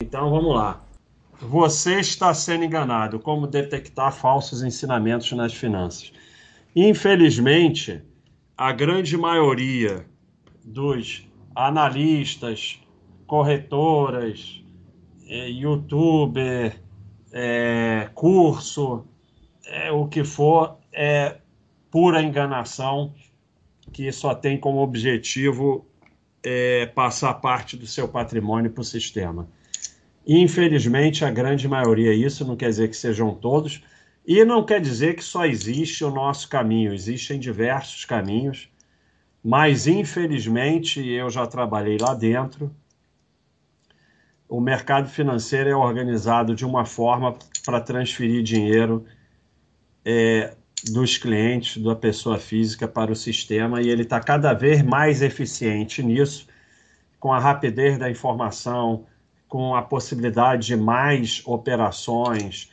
Então vamos lá. Você está sendo enganado. Como detectar falsos ensinamentos nas finanças? Infelizmente, a grande maioria dos analistas, corretoras, é, youtuber, é, curso, é, o que for, é pura enganação que só tem como objetivo é, passar parte do seu patrimônio para o sistema. Infelizmente, a grande maioria, isso não quer dizer que sejam todos, e não quer dizer que só existe o nosso caminho, existem diversos caminhos, mas infelizmente eu já trabalhei lá dentro. O mercado financeiro é organizado de uma forma para transferir dinheiro é, dos clientes, da pessoa física para o sistema, e ele está cada vez mais eficiente nisso, com a rapidez da informação, com a possibilidade de mais operações,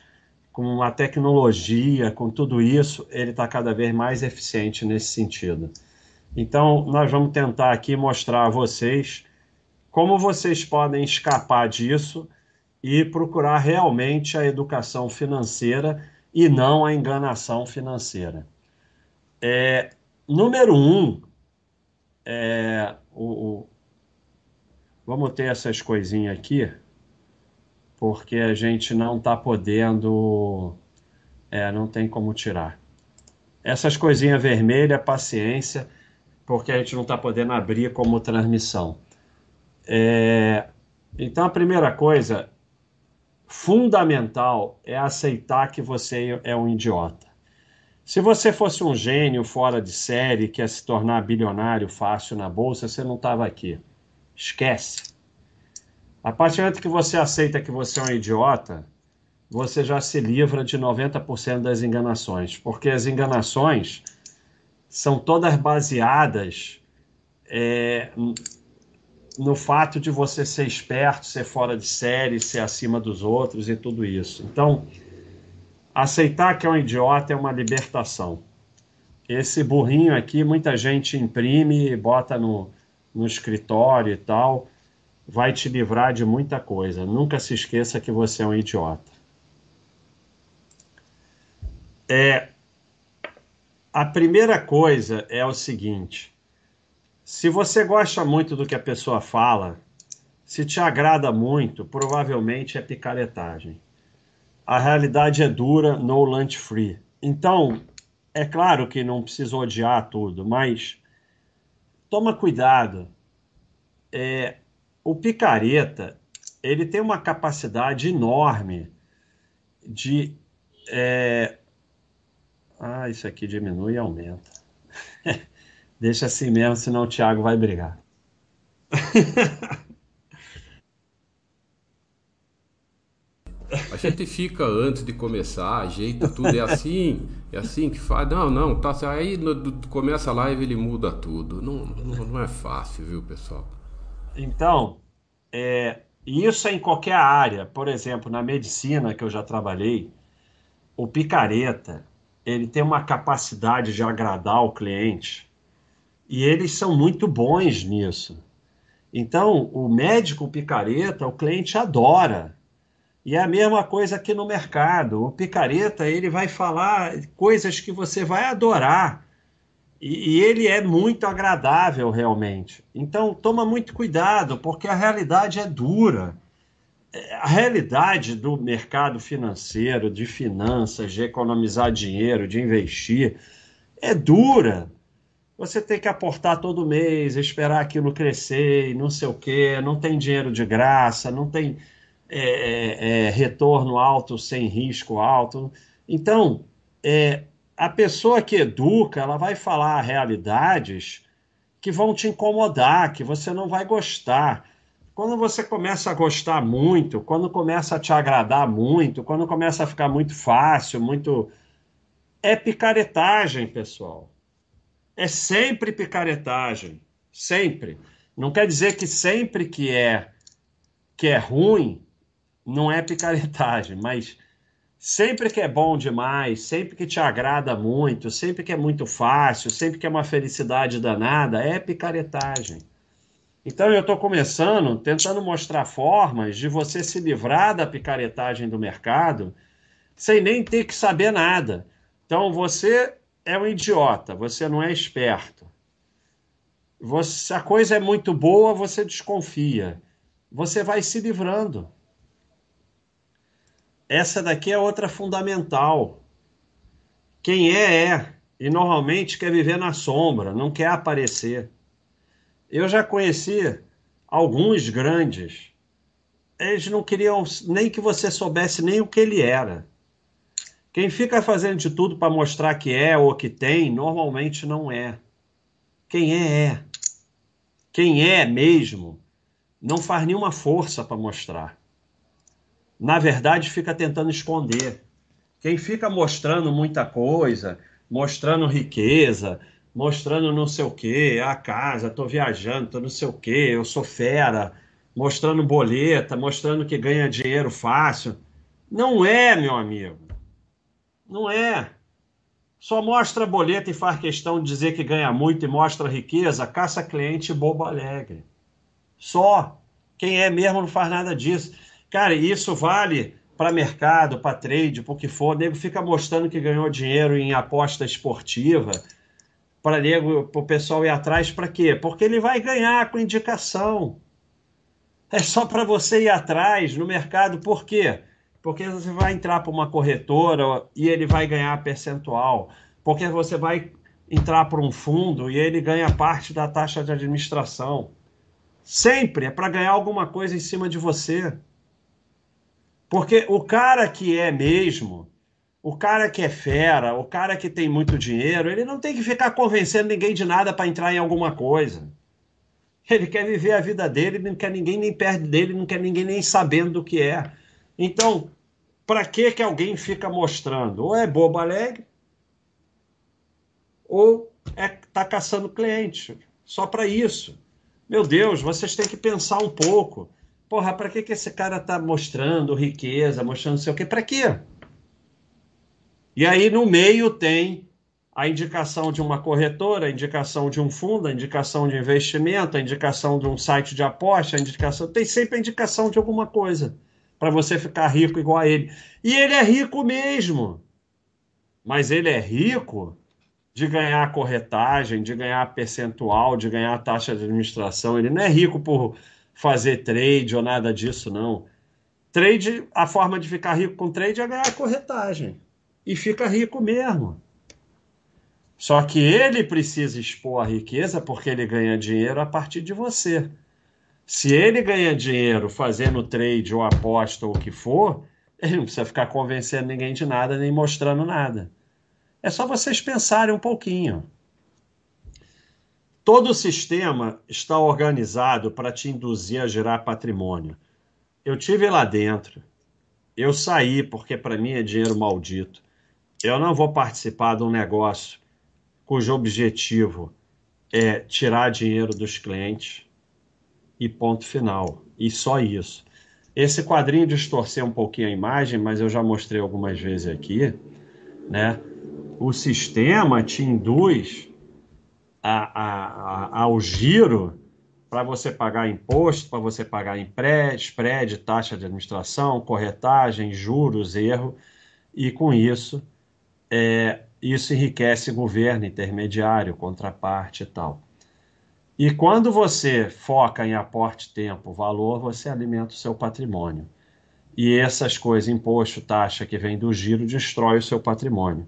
com a tecnologia, com tudo isso, ele está cada vez mais eficiente nesse sentido. Então, nós vamos tentar aqui mostrar a vocês como vocês podem escapar disso e procurar realmente a educação financeira e não a enganação financeira. É, número um, é, o, vamos ter essas coisinhas aqui, porque a gente não está podendo, é, não tem como tirar. Essas coisinhas vermelhas, paciência, porque a gente não está podendo abrir como transmissão. É, então, a primeira coisa fundamental é aceitar que você é um idiota. Se você fosse um gênio fora de série, que ia se tornar bilionário fácil na bolsa, você não estava aqui. Esquece. A partir do momento que você aceita que você é um idiota, você já se livra de 90% das enganações, porque as enganações são todas baseadas é, no fato de você ser esperto, ser fora de série, ser acima dos outros e tudo isso. Então, aceitar que é um idiota é uma libertação. Esse burrinho aqui, muita gente imprime e bota no, no escritório e tal, vai te livrar de muita coisa. Nunca se esqueça que você é um idiota. É, a primeira coisa é o seguinte: se você gosta muito do que a pessoa fala, se te agrada muito, provavelmente é picaretagem. A realidade é dura, no lunch free. Então, é claro que não precisa odiar tudo, mas toma cuidado. É, o picareta, ele tem uma capacidade enorme de... É... Ah, isso aqui diminui e aumenta. Deixa assim mesmo, senão o Thiago vai brigar. A gente fica antes de começar, ajeita tudo, é assim, é assim que faz. Não, não, tá. Aí no, começa a live ele muda tudo. Não, não, não é fácil, viu, pessoal? Então, é, isso é em qualquer área. Por exemplo, na medicina que eu já trabalhei, o picareta ele tem uma capacidade de agradar o cliente e eles são muito bons nisso. Então, o médico picareta, o cliente adora. E é a mesma coisa aqui no mercado. O picareta, ele vai falar coisas que você vai adorar. E, e ele é muito agradável, realmente. Então, toma muito cuidado, porque a realidade é dura. A realidade do mercado financeiro, de finanças, de economizar dinheiro, de investir, é dura você tem que aportar todo mês, esperar aquilo crescer não sei o quê, não tem dinheiro de graça, não tem é, é, é retorno alto sem risco alto. Então, é, a pessoa que educa, ela vai falar realidades que vão te incomodar, que você não vai gostar. Quando você começa a gostar muito, quando começa a te agradar muito, quando começa a ficar muito fácil, muito. É picaretagem, pessoal é sempre picaretagem, sempre. Não quer dizer que sempre que é que é ruim não é picaretagem, mas sempre que é bom demais, sempre que te agrada muito, sempre que é muito fácil, sempre que é uma felicidade danada, é picaretagem. Então eu estou começando, tentando mostrar formas de você se livrar da picaretagem do mercado sem nem ter que saber nada. Então você é um idiota, você não é esperto. Você, a coisa é muito boa, você desconfia. Você vai se livrando. Essa daqui é outra fundamental. Quem é, é. E normalmente quer viver na sombra, não quer aparecer. Eu já conheci alguns grandes. Eles não queriam nem que você soubesse nem o que ele era. Quem fica fazendo de tudo para mostrar que é ou que tem, normalmente não é. Quem é, é. Quem é mesmo, não faz nenhuma força para mostrar. Na verdade, fica tentando esconder. Quem fica mostrando muita coisa, mostrando riqueza, mostrando não sei o quê, a casa, estou viajando, estou não sei o quê, eu sou fera, mostrando boleta, mostrando que ganha dinheiro fácil. Não é, meu amigo. Não é. Só mostra boleta e faz questão de dizer que ganha muito e mostra riqueza, caça cliente bobo alegre. Só. Quem é mesmo não faz nada disso. Cara, isso vale para mercado, para trade, para o que for. O nego fica mostrando que ganhou dinheiro em aposta esportiva. Para o pessoal ir atrás, para quê? Porque ele vai ganhar com indicação. É só para você ir atrás no mercado. Por quê? Porque você vai entrar para uma corretora e ele vai ganhar percentual. Porque você vai entrar para um fundo e ele ganha parte da taxa de administração. Sempre é para ganhar alguma coisa em cima de você. Porque o cara que é mesmo, o cara que é fera, o cara que tem muito dinheiro, ele não tem que ficar convencendo ninguém de nada para entrar em alguma coisa. Ele quer viver a vida dele, não quer ninguém nem perto dele, não quer ninguém nem sabendo do que é. Então, para que que alguém fica mostrando? Ou é bobo alegre, ou é tá caçando cliente. Só para isso. Meu Deus, vocês têm que pensar um pouco. Porra, para que que esse cara tá mostrando riqueza, mostrando sei o quê? Para quê? E aí no meio tem a indicação de uma corretora, a indicação de um fundo, a indicação de investimento, a indicação de um site de aposta, a indicação, tem sempre a indicação de alguma coisa para você ficar rico igual a ele. E ele é rico mesmo. Mas ele é rico de ganhar corretagem, de ganhar percentual, de ganhar taxa de administração. Ele não é rico por fazer trade ou nada disso, não. Trade, a forma de ficar rico com trade é ganhar corretagem. E fica rico mesmo. Só que ele precisa expor a riqueza porque ele ganha dinheiro a partir de você. Se ele ganha dinheiro fazendo trade ou aposta ou o que for, ele não precisa ficar convencendo ninguém de nada nem mostrando nada. É só vocês pensarem um pouquinho. Todo o sistema está organizado para te induzir a gerar patrimônio. Eu tive lá dentro. Eu saí porque para mim é dinheiro maldito. Eu não vou participar de um negócio cujo objetivo é tirar dinheiro dos clientes e ponto final. E só isso. Esse quadrinho distorceu um pouquinho a imagem, mas eu já mostrei algumas vezes aqui, né? O sistema te induz a, a, ao giro para você pagar imposto, para você pagar spread, taxa de administração, corretagem, juros, erro, e com isso, é, isso enriquece governo, intermediário, contraparte e tal. E quando você foca em aporte, tempo, valor, você alimenta o seu patrimônio. E essas coisas, imposto, taxa que vem do giro, destrói o seu patrimônio.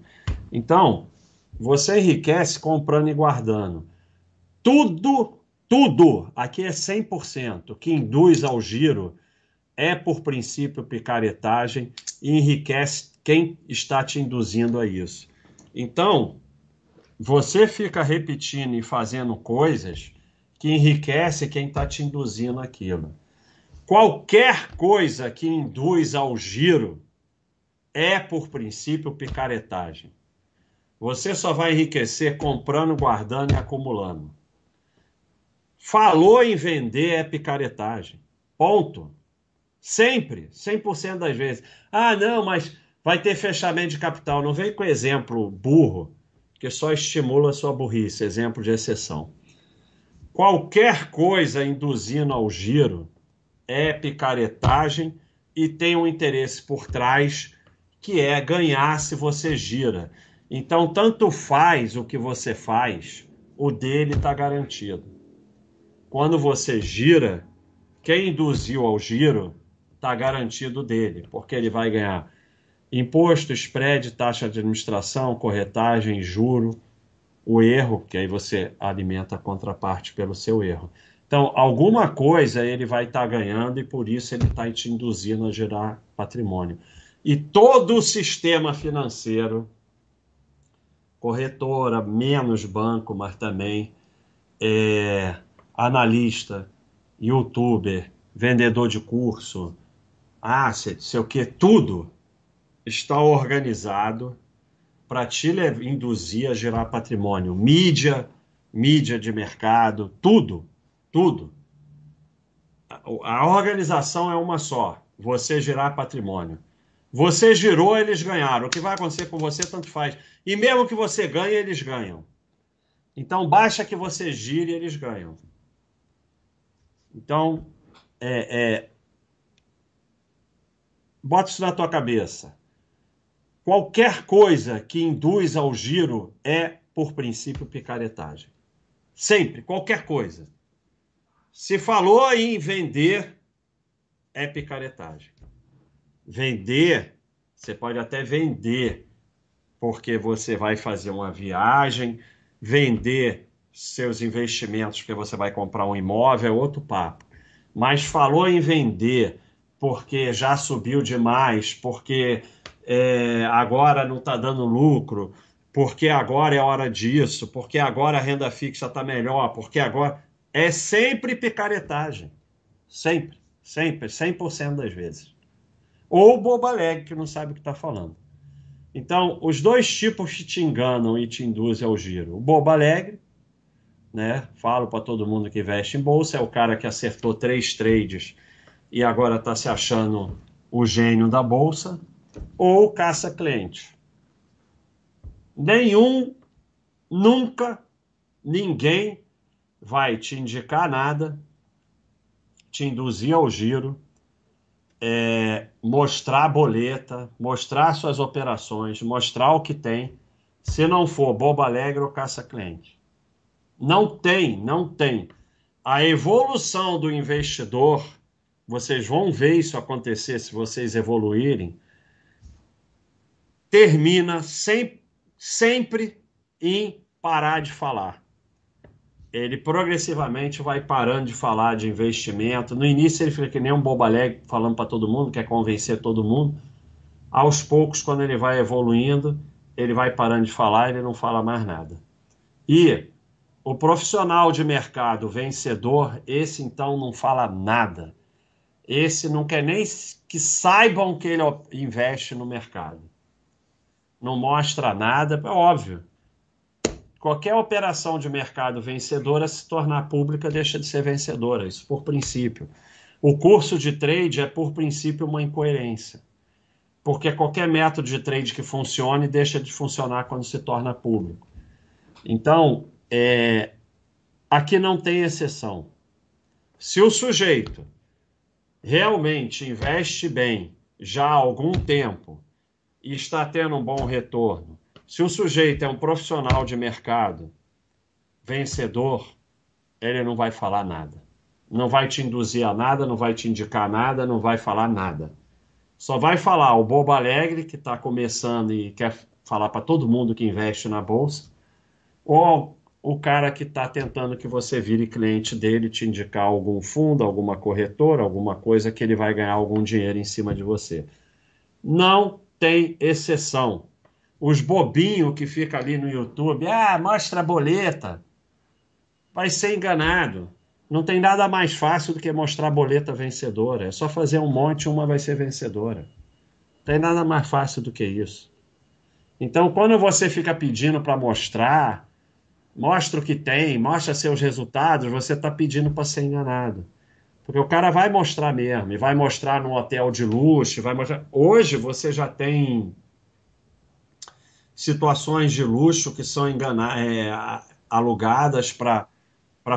Então, você enriquece comprando e guardando. Tudo, tudo, aqui é 100%, que induz ao giro é, por princípio, picaretagem e enriquece quem está te induzindo a isso. Então, você fica repetindo e fazendo coisas que enriquece quem está te induzindo aquilo. Qualquer coisa que induz ao giro é, por princípio, picaretagem. Você só vai enriquecer comprando, guardando e acumulando. Falou em vender é picaretagem. Ponto. Sempre, 100% das vezes. Ah, não, mas vai ter fechamento de capital. Não vem com exemplo burro, que só estimula a sua burrice, exemplo de exceção. Qualquer coisa induzindo ao giro é picaretagem e tem um interesse por trás que é ganhar se você gira. Então, tanto faz o que você faz, o dele está garantido. Quando você gira, quem induziu ao giro está garantido dele, porque ele vai ganhar imposto, spread, taxa de administração, corretagem, juro, o erro, que aí você alimenta a contraparte pelo seu erro. Então, alguma coisa ele vai estar tá ganhando e por isso ele está te induzindo a gerar patrimônio. E todo o sistema financeiro, corretora, menos banco, mas também é, analista, youtuber, vendedor de curso, asset, sei o que, tudo está organizado para te induzir a gerar patrimônio. Mídia, mídia de mercado, tudo, tudo. A organização é uma só, você gerar patrimônio. Você girou, eles ganharam. O que vai acontecer com você, tanto faz. E mesmo que você ganhe, eles ganham. Então, basta que você gire, eles ganham. Então, é, é, bota isso na tua cabeça. Qualquer coisa que induz ao giro é, por princípio, picaretagem. Sempre, qualquer coisa. Se falou em vender, é picaretagem. Vender, você pode até vender, porque você vai fazer uma viagem, vender seus investimentos, porque você vai comprar um imóvel, é outro papo. Mas falou em vender porque já subiu demais, porque é, agora não está dando lucro, porque agora é hora disso, porque agora a renda fixa está melhor, porque agora. É sempre picaretagem. Sempre, sempre, 100% das vezes ou bobo alegre que não sabe o que está falando. Então, os dois tipos que te enganam e te induzem ao giro. O bobo alegre, né? Falo para todo mundo que investe em bolsa, é o cara que acertou três trades e agora está se achando o gênio da bolsa, ou caça cliente. Nenhum, nunca, ninguém vai te indicar nada, te induzir ao giro, é, mostrar a boleta, mostrar suas operações, mostrar o que tem, se não for boba alegre ou caça-cliente. Não tem, não tem. A evolução do investidor, vocês vão ver isso acontecer se vocês evoluírem, termina sempre, sempre em parar de falar ele progressivamente vai parando de falar de investimento. No início ele fica que nem um bobo alegre falando para todo mundo, quer convencer todo mundo. Aos poucos, quando ele vai evoluindo, ele vai parando de falar, ele não fala mais nada. E o profissional de mercado vencedor, esse então não fala nada. Esse não quer nem que saibam que ele investe no mercado. Não mostra nada, é óbvio qualquer operação de mercado vencedora se tornar pública deixa de ser vencedora, isso por princípio. O curso de trade é por princípio uma incoerência, porque qualquer método de trade que funcione deixa de funcionar quando se torna público. Então, é, aqui não tem exceção. Se o sujeito realmente investe bem já há algum tempo e está tendo um bom retorno, se o sujeito é um profissional de mercado, vencedor, ele não vai falar nada. Não vai te induzir a nada, não vai te indicar nada, não vai falar nada. Só vai falar o bobo alegre que está começando e quer falar para todo mundo que investe na bolsa, ou o cara que está tentando que você vire cliente dele, te indicar algum fundo, alguma corretora, alguma coisa que ele vai ganhar algum dinheiro em cima de você. Não tem exceção os bobinhos que fica ali no YouTube, ah, mostra a boleta, vai ser enganado. Não tem nada mais fácil do que mostrar a boleta vencedora. É só fazer um monte, uma vai ser vencedora. Não tem nada mais fácil do que isso. Então, quando você fica pedindo para mostrar, mostra o que tem, mostra seus resultados, você está pedindo para ser enganado. Porque o cara vai mostrar mesmo, e vai mostrar no hotel de luxo, vai mostrar. Hoje você já tem situações de luxo que são engana é, alugadas para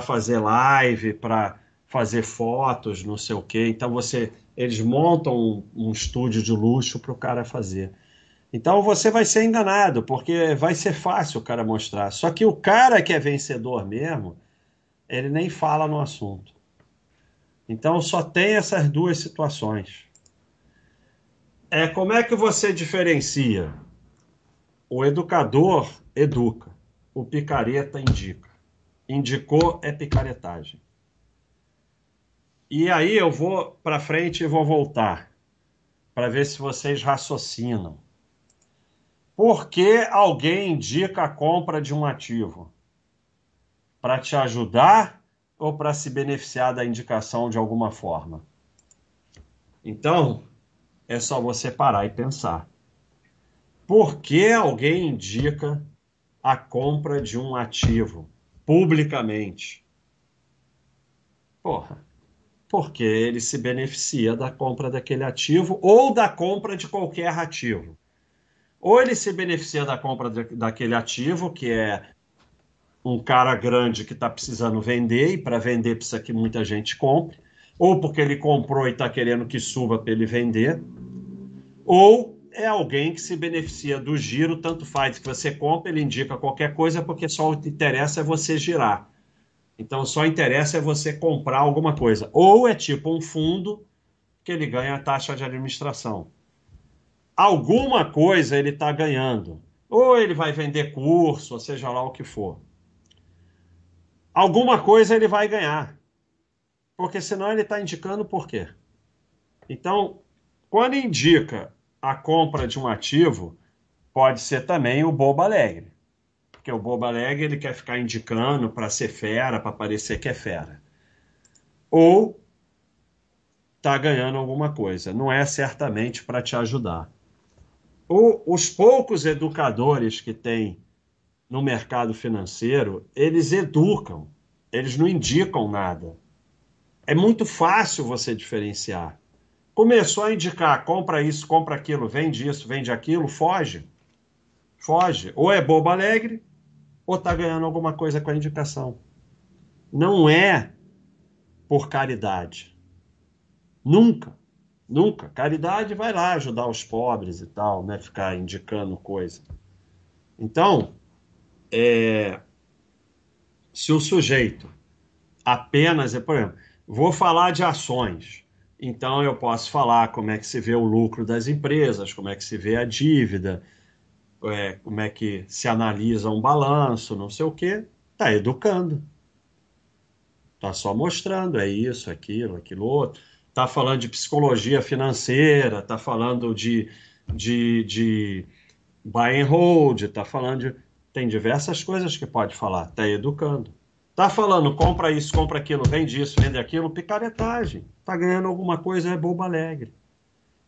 fazer live, para fazer fotos, não sei o quê. Então você, eles montam um, um estúdio de luxo para o cara fazer. Então você vai ser enganado, porque vai ser fácil o cara mostrar. Só que o cara que é vencedor mesmo, ele nem fala no assunto. Então só tem essas duas situações. É como é que você diferencia? O educador educa, o picareta indica. Indicou é picaretagem. E aí eu vou para frente e vou voltar para ver se vocês raciocinam. Por que alguém indica a compra de um ativo? Para te ajudar ou para se beneficiar da indicação de alguma forma? Então, é só você parar e pensar. Por que alguém indica a compra de um ativo publicamente? Porra, porque ele se beneficia da compra daquele ativo ou da compra de qualquer ativo. Ou ele se beneficia da compra de, daquele ativo, que é um cara grande que está precisando vender, e para vender precisa que muita gente compre, ou porque ele comprou e está querendo que suba para ele vender, ou é alguém que se beneficia do giro, tanto faz que você compra, ele indica qualquer coisa, porque só o que interessa é você girar. Então só interessa é você comprar alguma coisa. Ou é tipo um fundo que ele ganha a taxa de administração alguma coisa ele está ganhando. Ou ele vai vender curso, ou seja lá o que for. Alguma coisa ele vai ganhar. Porque senão ele está indicando por quê. Então, quando indica a compra de um ativo, pode ser também o bobo alegre. Porque o bobo alegre ele quer ficar indicando para ser fera, para parecer que é fera. Ou está ganhando alguma coisa. Não é certamente para te ajudar o, os poucos educadores que tem no mercado financeiro, eles educam, eles não indicam nada. É muito fácil você diferenciar. Começou a indicar, compra isso, compra aquilo, vende isso, vende aquilo, foge. Foge. Ou é bobo alegre, ou está ganhando alguma coisa com a indicação. Não é por caridade. Nunca. Nunca. Caridade vai lá ajudar os pobres e tal, né? Ficar indicando coisa. Então, é, se o sujeito apenas, por exemplo, vou falar de ações, então eu posso falar como é que se vê o lucro das empresas, como é que se vê a dívida, é, como é que se analisa um balanço, não sei o quê, está educando. Está só mostrando, é isso, aquilo, aquilo outro está falando de psicologia financeira, está falando de, de, de buy and hold, está falando de. Tem diversas coisas que pode falar, está educando. Está falando, compra isso, compra aquilo, vende isso, vende aquilo, picaretagem. Está ganhando alguma coisa, é bobo alegre.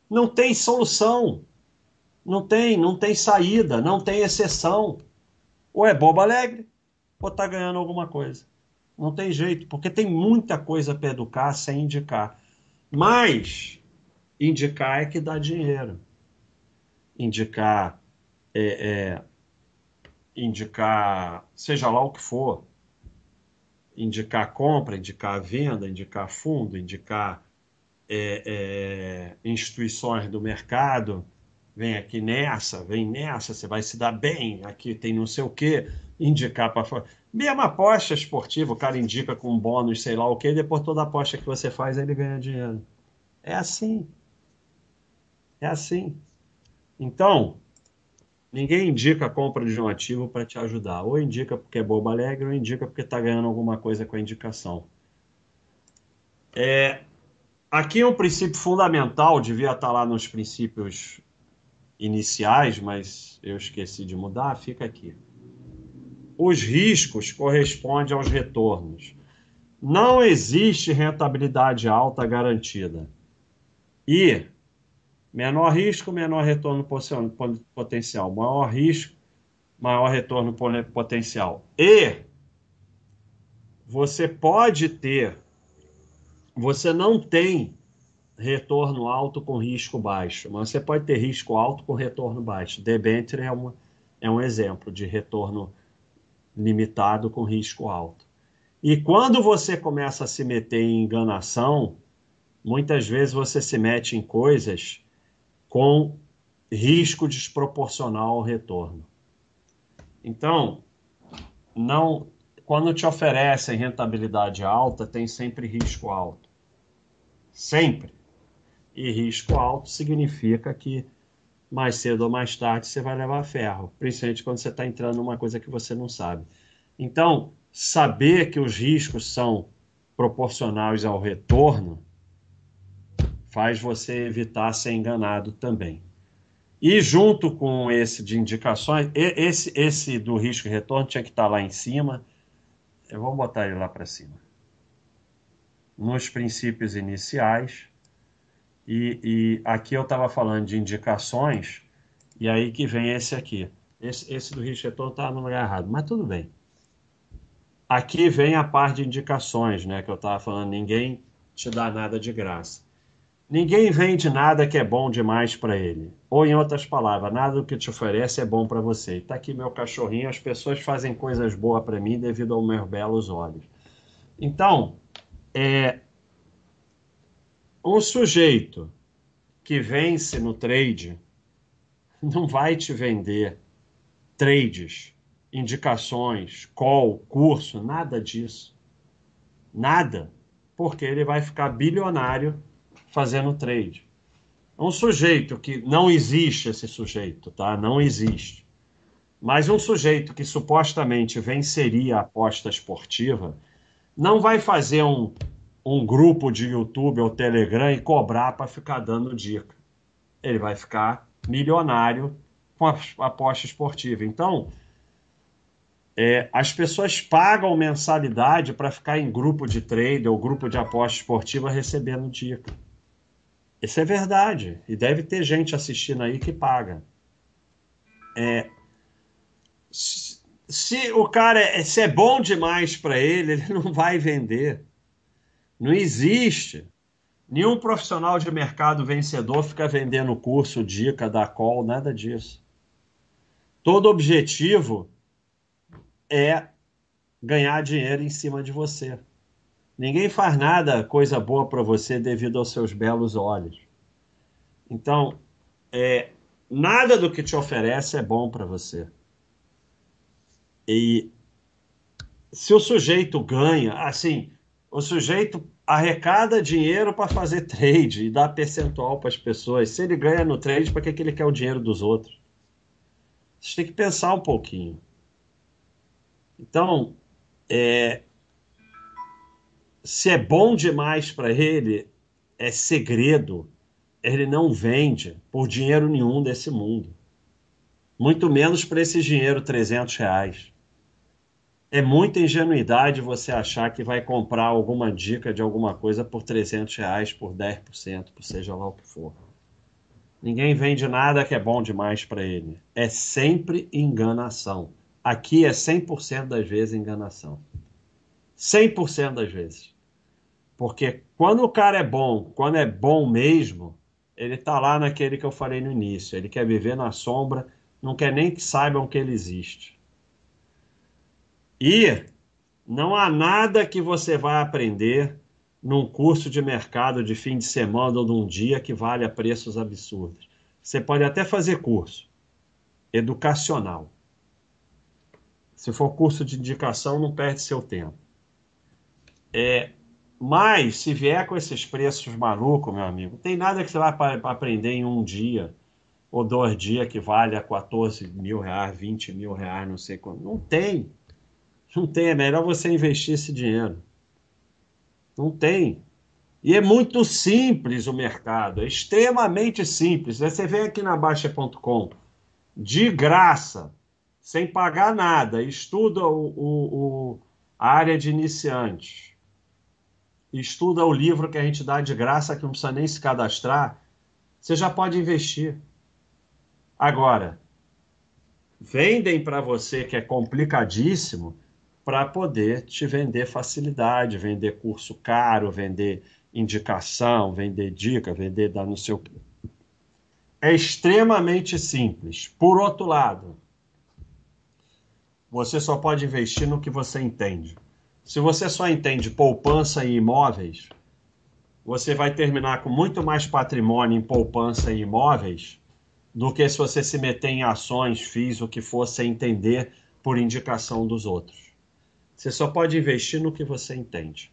Não tem solução. Não tem, não tem saída, não tem exceção. Ou é bobo alegre, ou está ganhando alguma coisa. Não tem jeito, porque tem muita coisa para educar sem indicar. Mas indicar é que dá dinheiro. Indicar é, é, indicar seja lá o que for. Indicar compra, indicar venda, indicar fundo, indicar é, é, instituições do mercado. Vem aqui nessa, vem nessa, você vai se dar bem. Aqui tem não sei o quê. Indicar para fora. Mesmo aposta esportiva, o cara indica com bônus, sei lá o quê, depois toda aposta que você faz, ele ganha dinheiro. É assim. É assim. Então, ninguém indica a compra de um ativo para te ajudar. Ou indica porque é bobo alegre, ou indica porque está ganhando alguma coisa com a indicação. É, aqui um princípio fundamental, devia estar tá lá nos princípios iniciais, mas eu esqueci de mudar, fica aqui. Os riscos correspondem aos retornos. Não existe rentabilidade alta garantida. E menor risco, menor retorno potencial. Maior risco, maior retorno potencial. E você pode ter, você não tem retorno alto com risco baixo, mas você pode ter risco alto com retorno baixo. Debenture é, uma, é um exemplo de retorno limitado com risco alto. E quando você começa a se meter em enganação, muitas vezes você se mete em coisas com risco desproporcional ao retorno. Então, não, quando te oferecem rentabilidade alta, tem sempre risco alto. Sempre. E risco alto significa que mais cedo ou mais tarde você vai levar ferro, principalmente quando você está entrando numa coisa que você não sabe. Então, saber que os riscos são proporcionais ao retorno faz você evitar ser enganado também. E junto com esse de indicações, esse, esse do risco e retorno tinha que estar tá lá em cima. Eu vou botar ele lá para cima. Nos princípios iniciais. E, e aqui eu estava falando de indicações, e aí que vem esse aqui. Esse, esse do risco e retorno está no lugar errado, mas tudo bem. Aqui vem a parte de indicações, né? Que eu estava falando, ninguém te dá nada de graça. Ninguém vende nada que é bom demais para ele. Ou, em outras palavras, nada do que te oferece é bom para você. Está aqui meu cachorrinho, as pessoas fazem coisas boas para mim devido aos meus belos olhos. Então, é, um sujeito que vence no trade não vai te vender trades, indicações, call, curso, nada disso. Nada. Porque ele vai ficar bilionário fazendo trade. É um sujeito que não existe esse sujeito, tá? Não existe. Mas um sujeito que supostamente venceria a aposta esportiva não vai fazer um, um grupo de YouTube ou Telegram e cobrar para ficar dando dica. Ele vai ficar milionário com a aposta esportiva. Então, é, as pessoas pagam mensalidade para ficar em grupo de trade ou grupo de aposta esportiva recebendo dica. Isso é verdade. E deve ter gente assistindo aí que paga. É, se, se o cara é, se é bom demais para ele, ele não vai vender. Não existe. Nenhum profissional de mercado vencedor fica vendendo curso, dica da call, nada disso. Todo objetivo é ganhar dinheiro em cima de você. Ninguém faz nada coisa boa para você devido aos seus belos olhos. Então, é, nada do que te oferece é bom para você. E se o sujeito ganha, assim, o sujeito arrecada dinheiro para fazer trade e dá percentual para as pessoas. Se ele ganha no trade, para que, que ele quer o dinheiro dos outros? Você tem que pensar um pouquinho. Então, é, se é bom demais para ele, é segredo. Ele não vende por dinheiro nenhum desse mundo. Muito menos por esse dinheiro 300 reais. É muita ingenuidade você achar que vai comprar alguma dica de alguma coisa por 300 reais, por 10%, por seja lá o que for. Ninguém vende nada que é bom demais para ele. É sempre enganação. Aqui é 100% das vezes enganação. 100% das vezes. Porque quando o cara é bom, quando é bom mesmo, ele tá lá naquele que eu falei no início. Ele quer viver na sombra, não quer nem que saibam que ele existe. E não há nada que você vai aprender num curso de mercado de fim de semana ou de um dia que valha preços absurdos. Você pode até fazer curso educacional. Se for curso de indicação, não perde seu tempo. É, mas, se vier com esses preços malucos, meu amigo, tem nada que você vai aprender em um dia ou dois dias que valha 14 mil reais, 20 mil reais, não sei quanto. Não tem. Não tem. É melhor você investir esse dinheiro. Não tem. E é muito simples o mercado, é extremamente simples. Você vem aqui na Baixa.com, de graça, sem pagar nada, estuda o, o, o, a área de iniciantes estuda o livro que a gente dá de graça, que não precisa nem se cadastrar, você já pode investir. Agora, vendem para você que é complicadíssimo para poder te vender facilidade, vender curso caro, vender indicação, vender dica, vender dar no seu. É extremamente simples. Por outro lado, você só pode investir no que você entende. Se você só entende poupança e imóveis, você vai terminar com muito mais patrimônio em poupança e imóveis do que se você se meter em ações, FIIs, o que for, sem entender por indicação dos outros. Você só pode investir no que você entende.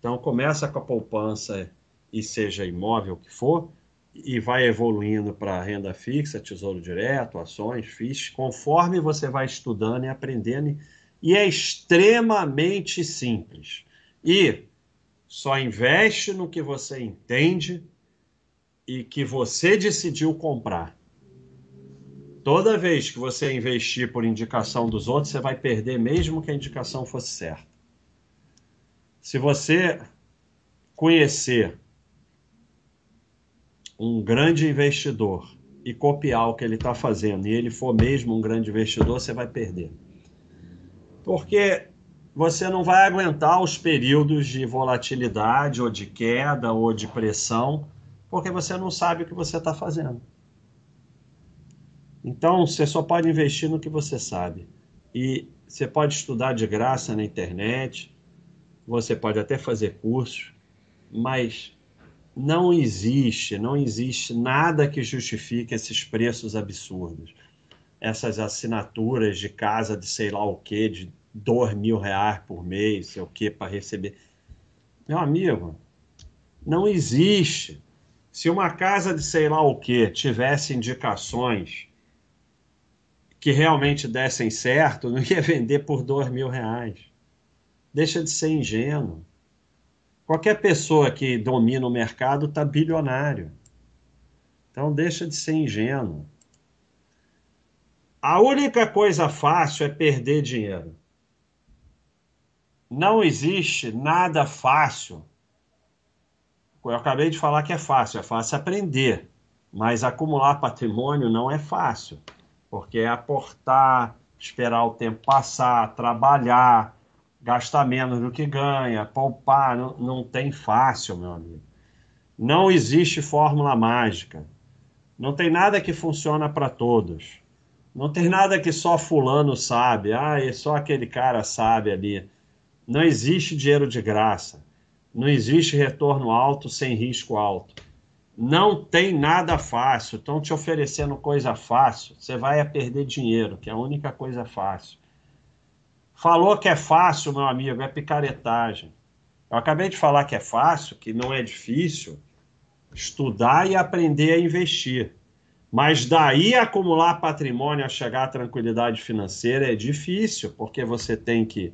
Então começa com a poupança e seja imóvel o que for, e vai evoluindo para renda fixa, tesouro direto, ações, FIIs, conforme você vai estudando e aprendendo. E é extremamente simples. E só investe no que você entende e que você decidiu comprar. Toda vez que você investir por indicação dos outros, você vai perder, mesmo que a indicação fosse certa. Se você conhecer um grande investidor e copiar o que ele está fazendo, e ele for mesmo um grande investidor, você vai perder. Porque você não vai aguentar os períodos de volatilidade, ou de queda, ou de pressão, porque você não sabe o que você está fazendo. Então, você só pode investir no que você sabe. E você pode estudar de graça na internet, você pode até fazer cursos, mas não existe, não existe nada que justifique esses preços absurdos. Essas assinaturas de casa de sei lá o que, de dois mil reais por mês, sei o que, para receber. Meu amigo, não existe. Se uma casa de sei lá o que tivesse indicações que realmente dessem certo, não ia vender por dois mil reais. Deixa de ser ingênuo. Qualquer pessoa que domina o mercado está bilionário. Então deixa de ser ingênuo. A única coisa fácil é perder dinheiro. Não existe nada fácil. Eu acabei de falar que é fácil, é fácil aprender, mas acumular patrimônio não é fácil porque é aportar, esperar o tempo passar, trabalhar, gastar menos do que ganha, poupar, não, não tem fácil, meu amigo. Não existe fórmula mágica. Não tem nada que funciona para todos. Não tem nada que só fulano sabe. Ah, é só aquele cara sabe ali. Não existe dinheiro de graça. Não existe retorno alto sem risco alto. Não tem nada fácil. Estão te oferecendo coisa fácil. Você vai a perder dinheiro, que é a única coisa fácil. Falou que é fácil, meu amigo, é picaretagem. Eu acabei de falar que é fácil, que não é difícil estudar e aprender a investir. Mas daí acumular patrimônio a chegar à tranquilidade financeira é difícil, porque você tem que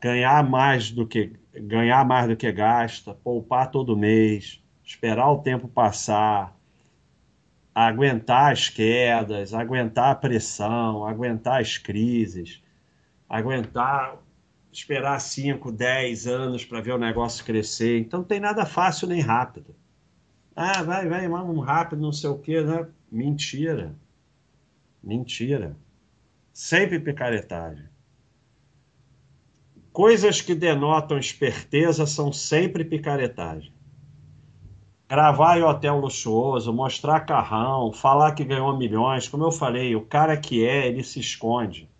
ganhar mais do que ganhar mais do que gasta, poupar todo mês, esperar o tempo passar, aguentar as quedas, aguentar a pressão, aguentar as crises, aguentar esperar 5, 10 anos para ver o negócio crescer. Então não tem nada fácil nem rápido. Ah, vai, vai, vamos rápido, não sei o quê, né? Mentira. Mentira. Sempre picaretagem. Coisas que denotam esperteza são sempre picaretagem gravar em hotel luxuoso, mostrar carrão, falar que ganhou milhões, como eu falei, o cara que é, ele se esconde.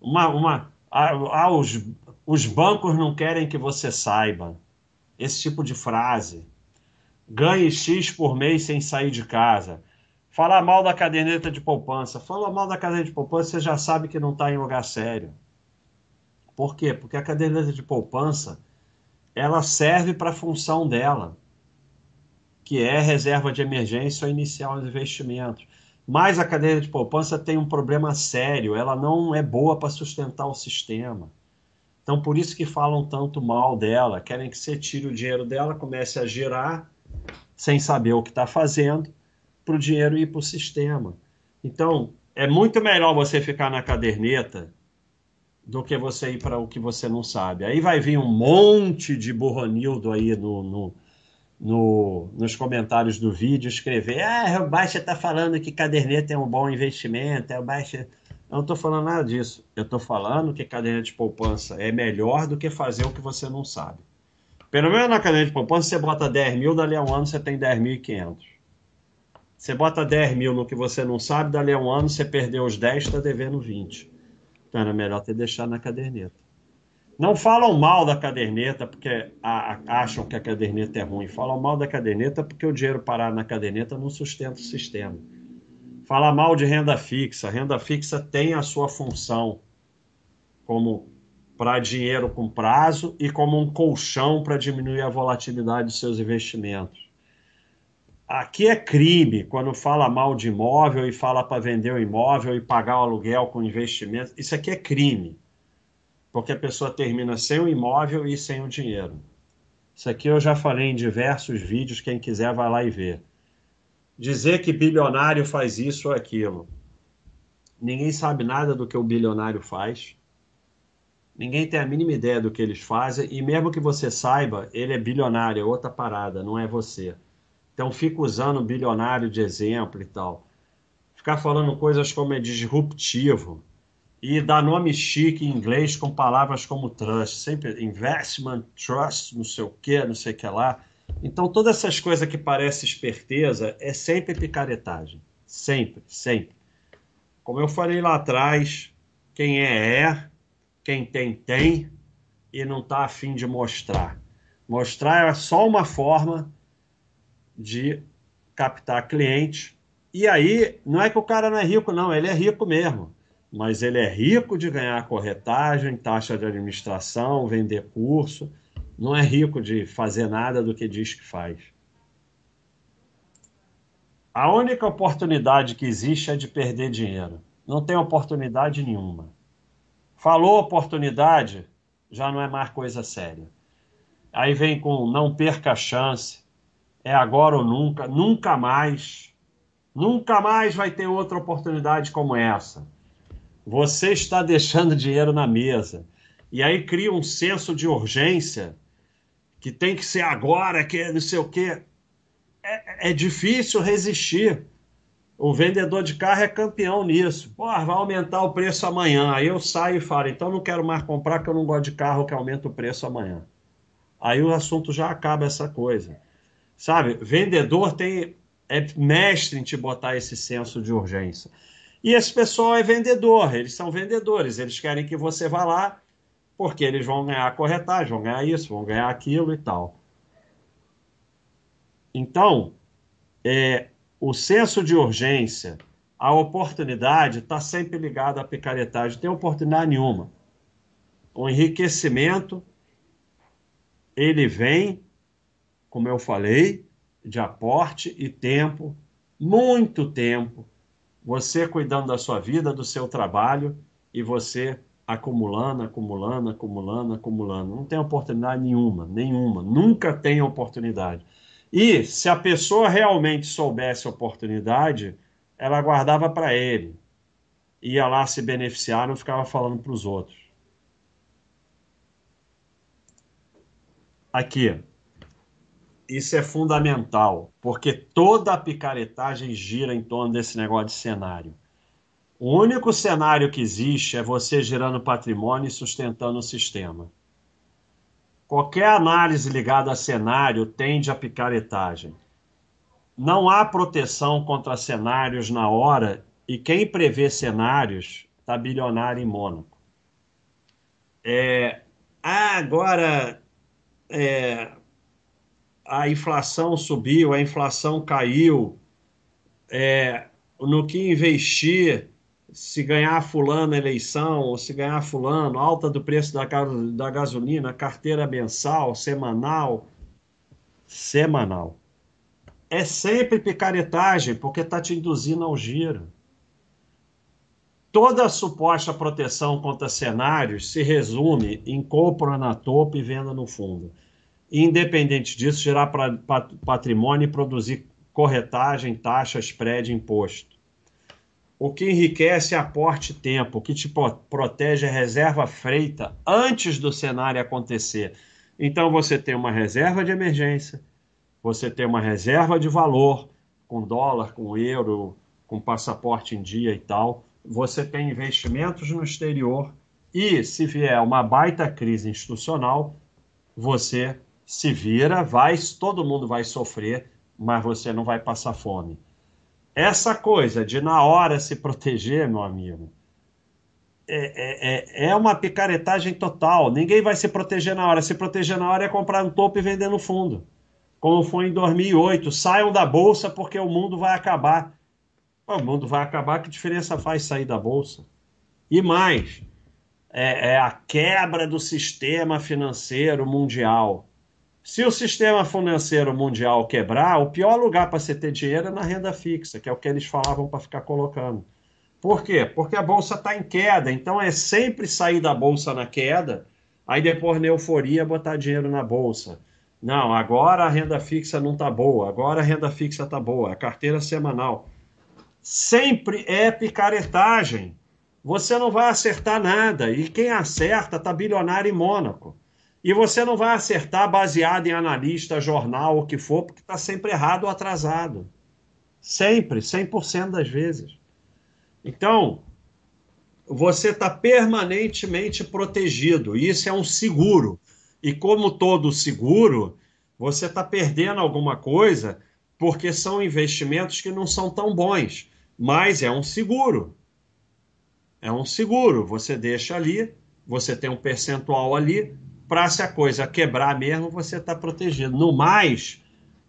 Uma, uma, ah, os, os bancos não querem que você saiba. Esse tipo de frase. Ganhe X por mês sem sair de casa. Falar mal da caderneta de poupança. Fala mal da caderneta de poupança, você já sabe que não está em lugar sério. Por quê? Porque a caderneta de poupança ela serve para a função dela que é reserva de emergência ou iniciar os investimentos. Mas a cadeia de poupança tem um problema sério, ela não é boa para sustentar o sistema. Então, por isso que falam tanto mal dela, querem que você tire o dinheiro dela, comece a girar, sem saber o que está fazendo, para o dinheiro ir para o sistema. Então, é muito melhor você ficar na caderneta do que você ir para o que você não sabe. Aí vai vir um monte de burronildo aí no, no no, nos comentários do vídeo escrever: Ah, o Baixa está falando que caderneta é um bom investimento, é o Baixa. Eu não estou falando nada disso. Eu estou falando que caderneta de poupança é melhor do que fazer o que você não sabe. Pelo menos na caderneta de poupança, você bota 10 mil, dali a um ano você tem 10.500. Você bota 10 mil no que você não sabe, dali a um ano você perdeu os 10, está devendo 20. Então era melhor ter deixado na caderneta. Não falam mal da caderneta porque acham que a caderneta é ruim. Falam mal da caderneta porque o dinheiro parado na caderneta não sustenta o sistema. Fala mal de renda fixa. Renda fixa tem a sua função como para dinheiro com prazo e como um colchão para diminuir a volatilidade dos seus investimentos. Aqui é crime quando fala mal de imóvel e fala para vender o imóvel e pagar o aluguel com investimento. Isso aqui é crime porque a pessoa termina sem o imóvel e sem o dinheiro. Isso aqui eu já falei em diversos vídeos, quem quiser vai lá e ver. Dizer que bilionário faz isso ou aquilo. Ninguém sabe nada do que o bilionário faz. Ninguém tem a mínima ideia do que eles fazem, e mesmo que você saiba, ele é bilionário, é outra parada, não é você. Então fica usando bilionário de exemplo e tal. Ficar falando coisas como é disruptivo e dá nome chique em inglês com palavras como trust, sempre investment, trust, não sei o que, não sei o que lá. Então, todas essas coisas que parecem esperteza é sempre picaretagem. Sempre, sempre. Como eu falei lá atrás, quem é, é, quem tem, tem, e não está afim de mostrar. Mostrar é só uma forma de captar cliente. E aí, não é que o cara não é rico, não, ele é rico mesmo mas ele é rico de ganhar corretagem, taxa de administração, vender curso, não é rico de fazer nada do que diz que faz. A única oportunidade que existe é de perder dinheiro. Não tem oportunidade nenhuma. Falou oportunidade, já não é mais coisa séria. Aí vem com não perca a chance, é agora ou nunca, nunca mais. Nunca mais vai ter outra oportunidade como essa você está deixando dinheiro na mesa. E aí cria um senso de urgência que tem que ser agora, que não sei o quê. É, é difícil resistir. O vendedor de carro é campeão nisso. Pô, vai aumentar o preço amanhã. Aí eu saio e falo, então não quero mais comprar que eu não gosto de carro que aumenta o preço amanhã. Aí o assunto já acaba essa coisa. Sabe, vendedor tem é mestre em te botar esse senso de urgência. E esse pessoal é vendedor, eles são vendedores, eles querem que você vá lá, porque eles vão ganhar corretagem, vão ganhar isso, vão ganhar aquilo e tal. Então, é, o senso de urgência, a oportunidade está sempre ligada à picaretagem, não tem oportunidade nenhuma. O enriquecimento, ele vem, como eu falei, de aporte e tempo, muito tempo, você cuidando da sua vida, do seu trabalho e você acumulando, acumulando, acumulando, acumulando. Não tem oportunidade nenhuma, nenhuma, nunca tem oportunidade. E se a pessoa realmente soubesse oportunidade, ela guardava para ele. Ia lá se beneficiar, não ficava falando para os outros. Aqui, isso é fundamental, porque toda a picaretagem gira em torno desse negócio de cenário. O único cenário que existe é você gerando patrimônio e sustentando o sistema. Qualquer análise ligada a cenário tende a picaretagem. Não há proteção contra cenários na hora e quem prevê cenários está bilionário em Mônaco. É, ah, agora é, a inflação subiu, a inflação caiu, é, no que investir, se ganhar fulano eleição, ou se ganhar fulano, alta do preço da, da gasolina, carteira mensal, semanal, semanal. É sempre picaretagem, porque está te induzindo ao giro. Toda a suposta proteção contra cenários se resume em compra na topo e venda no fundo independente disso, gerar patrimônio e produzir corretagem, taxa, spread, imposto. O que enriquece é aporte tempo, o que te protege é reserva freita antes do cenário acontecer. Então você tem uma reserva de emergência, você tem uma reserva de valor, com dólar, com euro, com passaporte em dia e tal. Você tem investimentos no exterior e, se vier uma baita crise institucional, você se vira, vai, todo mundo vai sofrer, mas você não vai passar fome. Essa coisa de na hora se proteger, meu amigo, é, é, é uma picaretagem total. Ninguém vai se proteger na hora. Se proteger na hora é comprar no topo e vender no fundo. Como foi em 2008. Saiam da bolsa porque o mundo vai acabar. O mundo vai acabar, que diferença faz sair da bolsa? E mais, é, é a quebra do sistema financeiro mundial. Se o sistema financeiro mundial quebrar, o pior lugar para você ter dinheiro é na renda fixa, que é o que eles falavam para ficar colocando. Por quê? Porque a bolsa está em queda, então é sempre sair da bolsa na queda, aí depois na euforia botar dinheiro na bolsa. Não, agora a renda fixa não está boa, agora a renda fixa está boa, a carteira semanal. Sempre é picaretagem. Você não vai acertar nada, e quem acerta está bilionário em Mônaco. E você não vai acertar baseado em analista, jornal, o que for, porque está sempre errado ou atrasado. Sempre, 100% das vezes. Então, você está permanentemente protegido. Isso é um seguro. E como todo seguro, você está perdendo alguma coisa porque são investimentos que não são tão bons. Mas é um seguro. É um seguro. Você deixa ali, você tem um percentual ali, para se a coisa quebrar mesmo, você está protegido. No mais,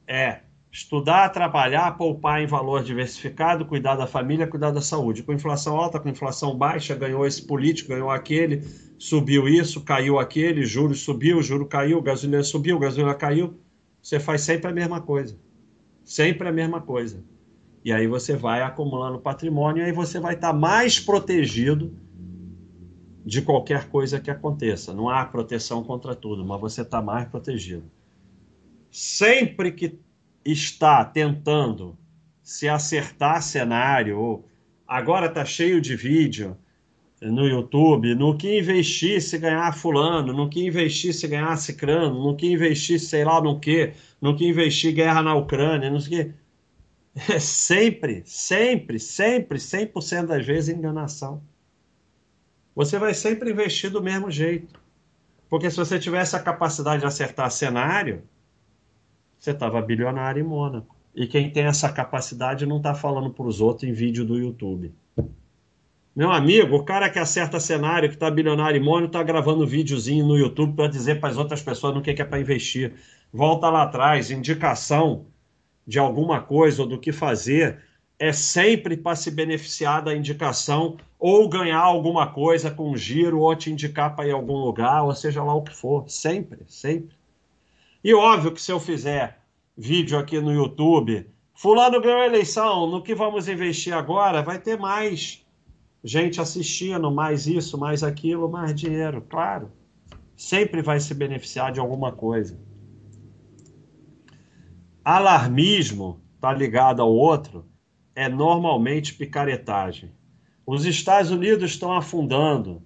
é estudar, trabalhar, poupar em valor diversificado, cuidar da família, cuidar da saúde. Com inflação alta, com inflação baixa, ganhou esse político, ganhou aquele, subiu isso, caiu aquele, juros subiu, juro caiu, gasolina subiu, gasolina caiu. Você faz sempre a mesma coisa. Sempre a mesma coisa. E aí você vai acumulando patrimônio e aí você vai estar tá mais protegido de qualquer coisa que aconteça. Não há proteção contra tudo, mas você está mais protegido. Sempre que está tentando se acertar cenário, ou agora está cheio de vídeo no YouTube, no que investir se ganhar fulano, no que investir se ganhar cicrano, no que investir sei lá no que, no que investir guerra na Ucrânia, não sei o que. É sempre, sempre, sempre, 100% das vezes enganação você vai sempre investir do mesmo jeito. Porque se você tivesse a capacidade de acertar cenário, você estava bilionário em Mônaco. E quem tem essa capacidade não está falando para os outros em vídeo do YouTube. Meu amigo, o cara que acerta cenário, que está bilionário em Mônaco, está gravando videozinho no YouTube para dizer para as outras pessoas no que é para investir. Volta lá atrás, indicação de alguma coisa ou do que fazer é sempre para se beneficiar da indicação ou ganhar alguma coisa com giro ou te indicar para ir a algum lugar, ou seja lá o que for. Sempre, sempre. E óbvio que se eu fizer vídeo aqui no YouTube, fulano ganhou a eleição, no que vamos investir agora, vai ter mais gente assistindo, mais isso, mais aquilo, mais dinheiro, claro. Sempre vai se beneficiar de alguma coisa. Alarmismo está ligado ao outro é normalmente picaretagem. Os Estados Unidos estão afundando.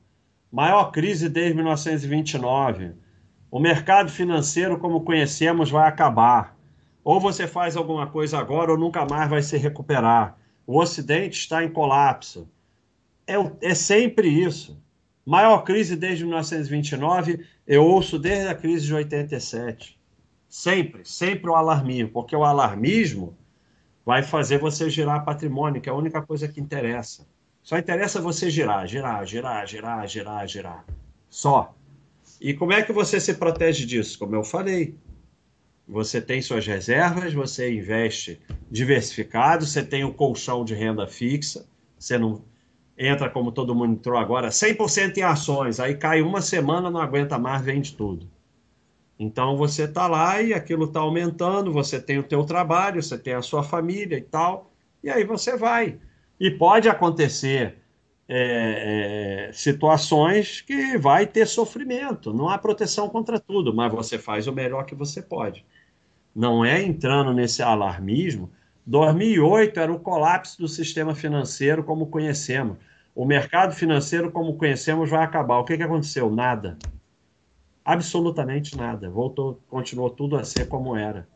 Maior crise desde 1929. O mercado financeiro, como conhecemos, vai acabar. Ou você faz alguma coisa agora ou nunca mais vai se recuperar. O Ocidente está em colapso. É, é sempre isso. Maior crise desde 1929, eu ouço desde a crise de 87. Sempre, sempre o alarmismo, porque o alarmismo vai fazer você girar patrimônio, que é a única coisa que interessa. Só interessa você girar, girar, girar, girar, girar, girar. Só. E como é que você se protege disso? Como eu falei, você tem suas reservas, você investe diversificado, você tem o colchão de renda fixa, você não entra como todo mundo entrou agora, 100% em ações, aí cai uma semana, não aguenta mais, vende tudo. Então você está lá e aquilo está aumentando, você tem o teu trabalho, você tem a sua família e tal, e aí você vai. E pode acontecer é, é, situações que vai ter sofrimento, não há proteção contra tudo, mas você faz o melhor que você pode. Não é entrando nesse alarmismo. 2008 era o colapso do sistema financeiro como conhecemos. O mercado financeiro como conhecemos vai acabar. O que, que aconteceu? Nada absolutamente nada. Voltou, continuou tudo a ser como era.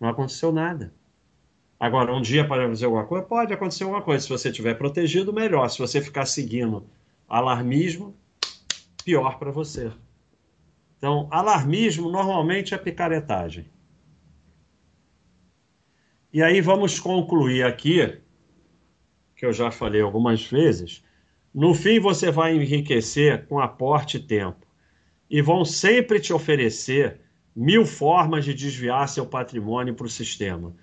Não aconteceu nada. Agora, um dia pode acontecer alguma coisa? Pode acontecer alguma coisa. Se você estiver protegido, melhor. Se você ficar seguindo alarmismo, pior para você. Então, alarmismo normalmente é picaretagem. E aí vamos concluir aqui, que eu já falei algumas vezes, No fim, você vai enriquecer com aporte e tempo. E vão sempre te oferecer mil formas de desviar seu patrimônio para o sistema.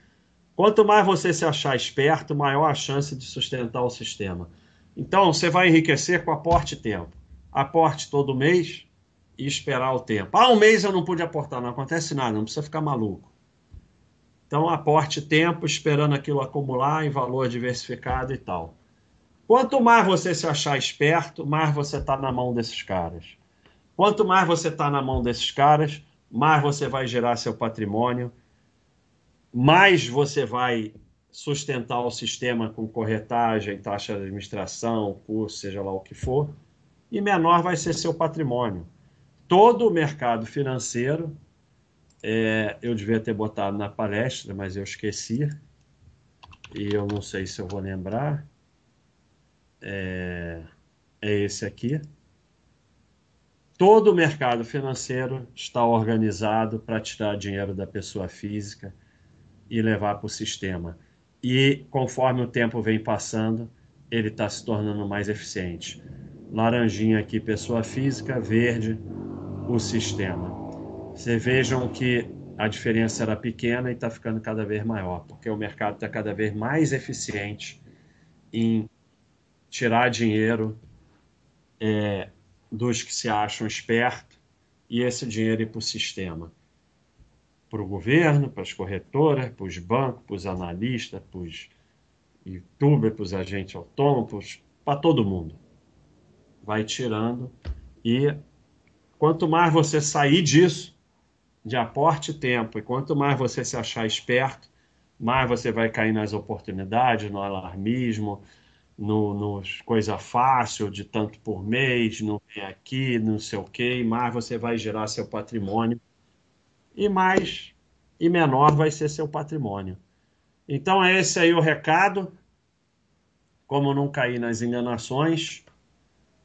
Quanto mais você se achar esperto, maior a chance de sustentar o sistema. Então, você vai enriquecer com aporte tempo. Aporte todo mês e esperar o tempo. Ah, um mês eu não pude aportar, não acontece nada, não precisa ficar maluco. Então, aporte tempo, esperando aquilo acumular em valor diversificado e tal. Quanto mais você se achar esperto, mais você está na mão desses caras. Quanto mais você está na mão desses caras, mais você vai gerar seu patrimônio, mais você vai sustentar o sistema com corretagem, taxa de administração, curso, seja lá o que for, e menor vai ser seu patrimônio. Todo o mercado financeiro, é, eu devia ter botado na palestra, mas eu esqueci, e eu não sei se eu vou lembrar, é, é esse aqui. Todo o mercado financeiro está organizado para tirar dinheiro da pessoa física e levar para o sistema. E conforme o tempo vem passando, ele está se tornando mais eficiente. Laranjinha aqui, pessoa física, verde, o sistema. Vocês vejam que a diferença era pequena e está ficando cada vez maior, porque o mercado está cada vez mais eficiente em tirar dinheiro é, dos que se acham espertos e esse dinheiro ir para o sistema. Para o governo, para as corretoras, para os bancos, para os analistas, para os youtubers, para os agentes autônomos, para todo mundo. Vai tirando e quanto mais você sair disso, de aporte tempo, e quanto mais você se achar esperto, mais você vai cair nas oportunidades, no alarmismo, no, no coisa fácil de tanto por mês, não vem aqui, não sei o quê, mais você vai gerar seu patrimônio e mais e menor vai ser seu patrimônio. Então é esse aí o recado. Como não cair nas enganações,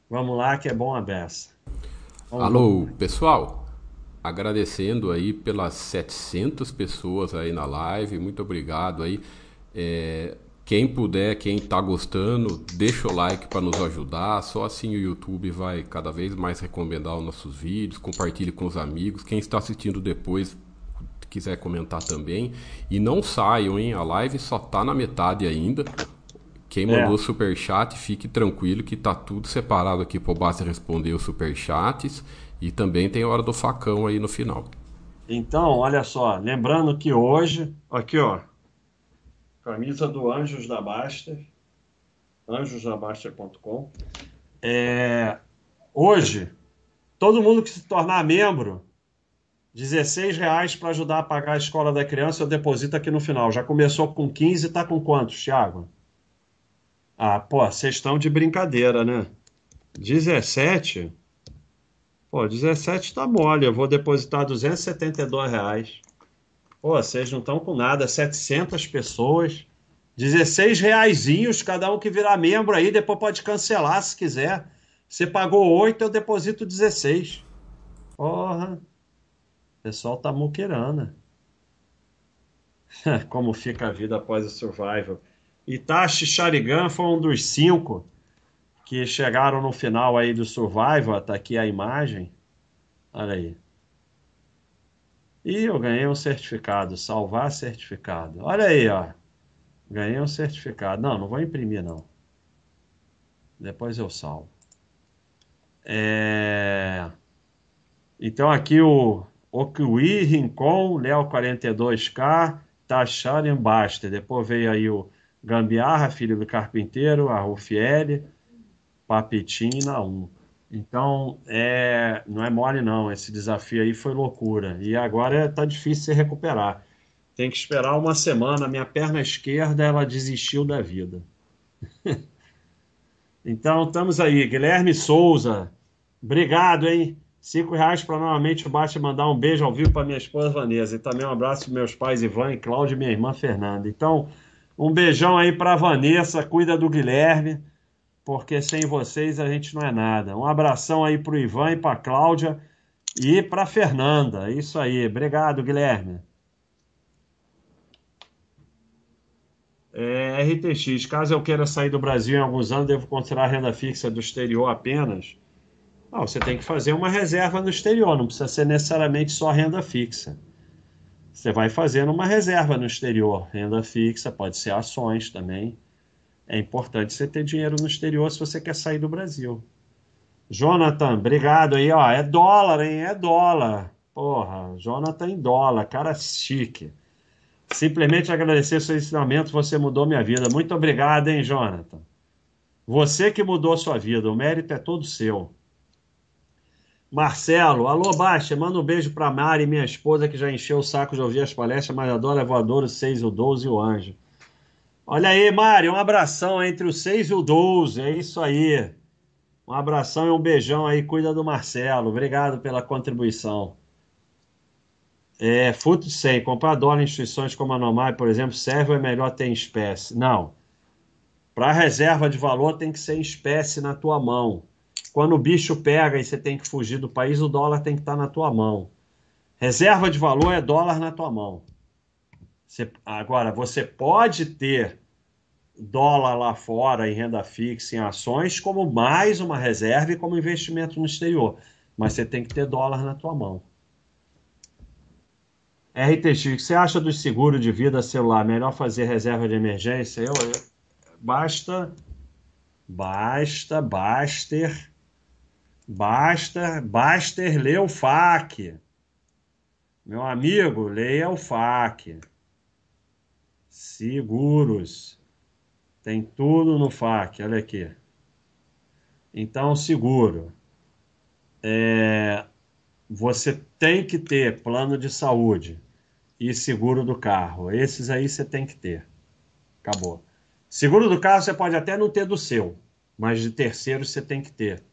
vamos lá que é bom a beça. Vamos Alô, lá. pessoal. Agradecendo aí pelas 700 pessoas aí na live, muito obrigado aí. É, quem puder, quem está gostando, deixa o like para nos ajudar. Só assim o YouTube vai cada vez mais recomendar os nossos vídeos. Compartilhe com os amigos. Quem está assistindo depois quiser comentar também. E não saiam, hein? A live só tá na metade ainda. Quem mandou é. super chat, fique tranquilo que tá tudo separado aqui para o base responder os super chats e também tem a hora do facão aí no final. Então, olha só, lembrando que hoje, aqui ó, camisa do Anjos da Baster, anjosdabaster.com. É, hoje, todo mundo que se tornar membro, 16 reais para ajudar a pagar a escola da criança, eu deposito aqui no final. Já começou com 15, tá com quantos, Thiago? Ah, pô, vocês estão de brincadeira, né? 17? Pô, 17 tá mole, eu vou depositar 272 reais. Pô, vocês não estão com nada, 700 pessoas, 16 reaisinhos, cada um que virar membro aí, depois pode cancelar se quiser. Você pagou 8, eu deposito 16. Porra, o pessoal tá muqueirando. Como fica a vida após o survival. Itachi Sharigan foi um dos cinco que chegaram no final aí do survival. Tá aqui a imagem. Olha aí. E eu ganhei um certificado, salvar certificado. Olha aí, ó. Ganhei um certificado. Não, não vou imprimir, não. Depois eu salvo. É... Então aqui o Okui, Rincon, Léo 42K, Tacharian Baster. Depois veio aí o Gambiarra, filho do carpinteiro, a Rufiele, Papitina 1. Então, é, não é mole não, esse desafio aí foi loucura. E agora está difícil se recuperar. Tem que esperar uma semana. Minha perna esquerda, ela desistiu da vida. então, estamos aí. Guilherme Souza, obrigado, hein? Cinco reais para novamente o Bate mandar um beijo ao vivo para minha esposa Vanessa. E também um abraço para meus pais Ivan e Cláudio e minha irmã Fernanda. Então, um beijão aí para Vanessa, cuida do Guilherme porque sem vocês a gente não é nada. Um abração aí para o Ivan e para a Cláudia e para Fernanda. Isso aí. Obrigado, Guilherme. É, RTX, caso eu queira sair do Brasil em alguns anos, devo considerar renda fixa do exterior apenas? Não, você tem que fazer uma reserva no exterior, não precisa ser necessariamente só renda fixa. Você vai fazendo uma reserva no exterior, renda fixa, pode ser ações também. É importante você ter dinheiro no exterior se você quer sair do Brasil. Jonathan, obrigado aí, ó. É dólar, hein? É dólar. Porra, Jonathan em dólar, cara chique. Simplesmente agradecer seu ensinamento, você mudou minha vida. Muito obrigado, hein, Jonathan. Você que mudou sua vida, o mérito é todo seu. Marcelo, alô Baixa, manda um beijo pra Mari, minha esposa, que já encheu o saco de ouvir as palestras, mas adora voador, o 6, o 12 e o anjo. Olha aí, Mari, um abração entre o 6 e o 12, é isso aí. Um abração e um beijão aí, cuida do Marcelo. Obrigado pela contribuição. É, Futo 100, comprar dólar em instituições como a Nomai, por exemplo, serve ou é melhor ter em espécie? Não. Para reserva de valor tem que ser em espécie na tua mão. Quando o bicho pega e você tem que fugir do país, o dólar tem que estar tá na tua mão. Reserva de valor é dólar na tua mão. Você, agora, você pode ter dólar lá fora em renda fixa, em ações, como mais uma reserva e como investimento no exterior. Mas você tem que ter dólar na tua mão. RTX, o que você acha do seguro de vida celular? Melhor fazer reserva de emergência? Eu, eu basta, basta, basta, ler o FAQ. Meu amigo, leia o FAQ. Seguros. Tem tudo no FAQ, olha aqui. Então, seguro. É, você tem que ter plano de saúde e seguro do carro. Esses aí você tem que ter. Acabou. Seguro do carro você pode até não ter do seu, mas de terceiro você tem que ter.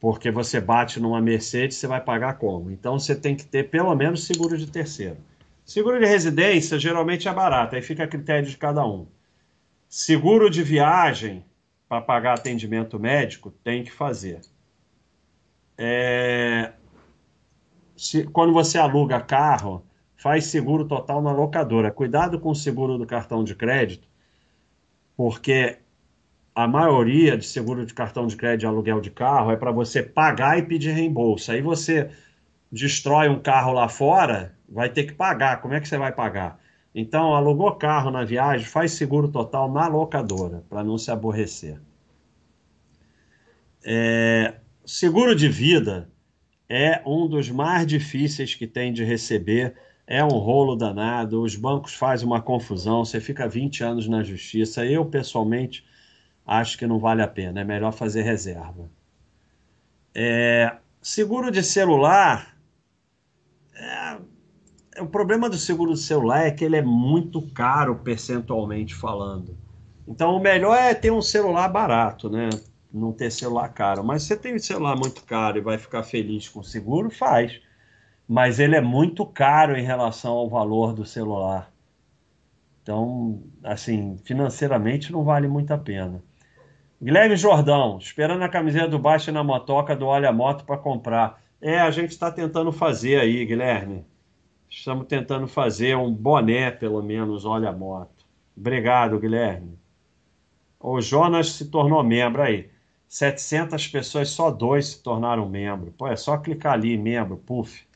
Porque você bate numa Mercedes, você vai pagar como? Então você tem que ter pelo menos seguro de terceiro. Seguro de residência geralmente é barato, aí fica a critério de cada um. Seguro de viagem para pagar atendimento médico tem que fazer. É... Se, quando você aluga carro, faz seguro total na locadora. Cuidado com o seguro do cartão de crédito, porque a maioria de seguro de cartão de crédito e aluguel de carro é para você pagar e pedir reembolso. Aí você destrói um carro lá fora, vai ter que pagar. Como é que você vai pagar? Então, alugou carro na viagem, faz seguro total na locadora, para não se aborrecer. É, seguro de vida é um dos mais difíceis que tem de receber é um rolo danado, os bancos fazem uma confusão, você fica 20 anos na justiça. Eu, pessoalmente, acho que não vale a pena, é melhor fazer reserva. É, seguro de celular. É, o problema do seguro celular é que ele é muito caro percentualmente falando. Então, o melhor é ter um celular barato, né? Não ter celular caro. Mas se você tem um celular muito caro e vai ficar feliz com o seguro, faz mas ele é muito caro em relação ao valor do celular. Então, assim, financeiramente não vale muito a pena. Guilherme Jordão, esperando a camiseta do Baixa na motoca do Olha Moto para comprar. É, a gente está tentando fazer aí, Guilherme. Estamos tentando fazer um boné, pelo menos, Olha Moto. Obrigado, Guilherme. O Jonas se tornou membro aí. 700 pessoas, só dois se tornaram membro. Pô, é só clicar ali, membro, puf.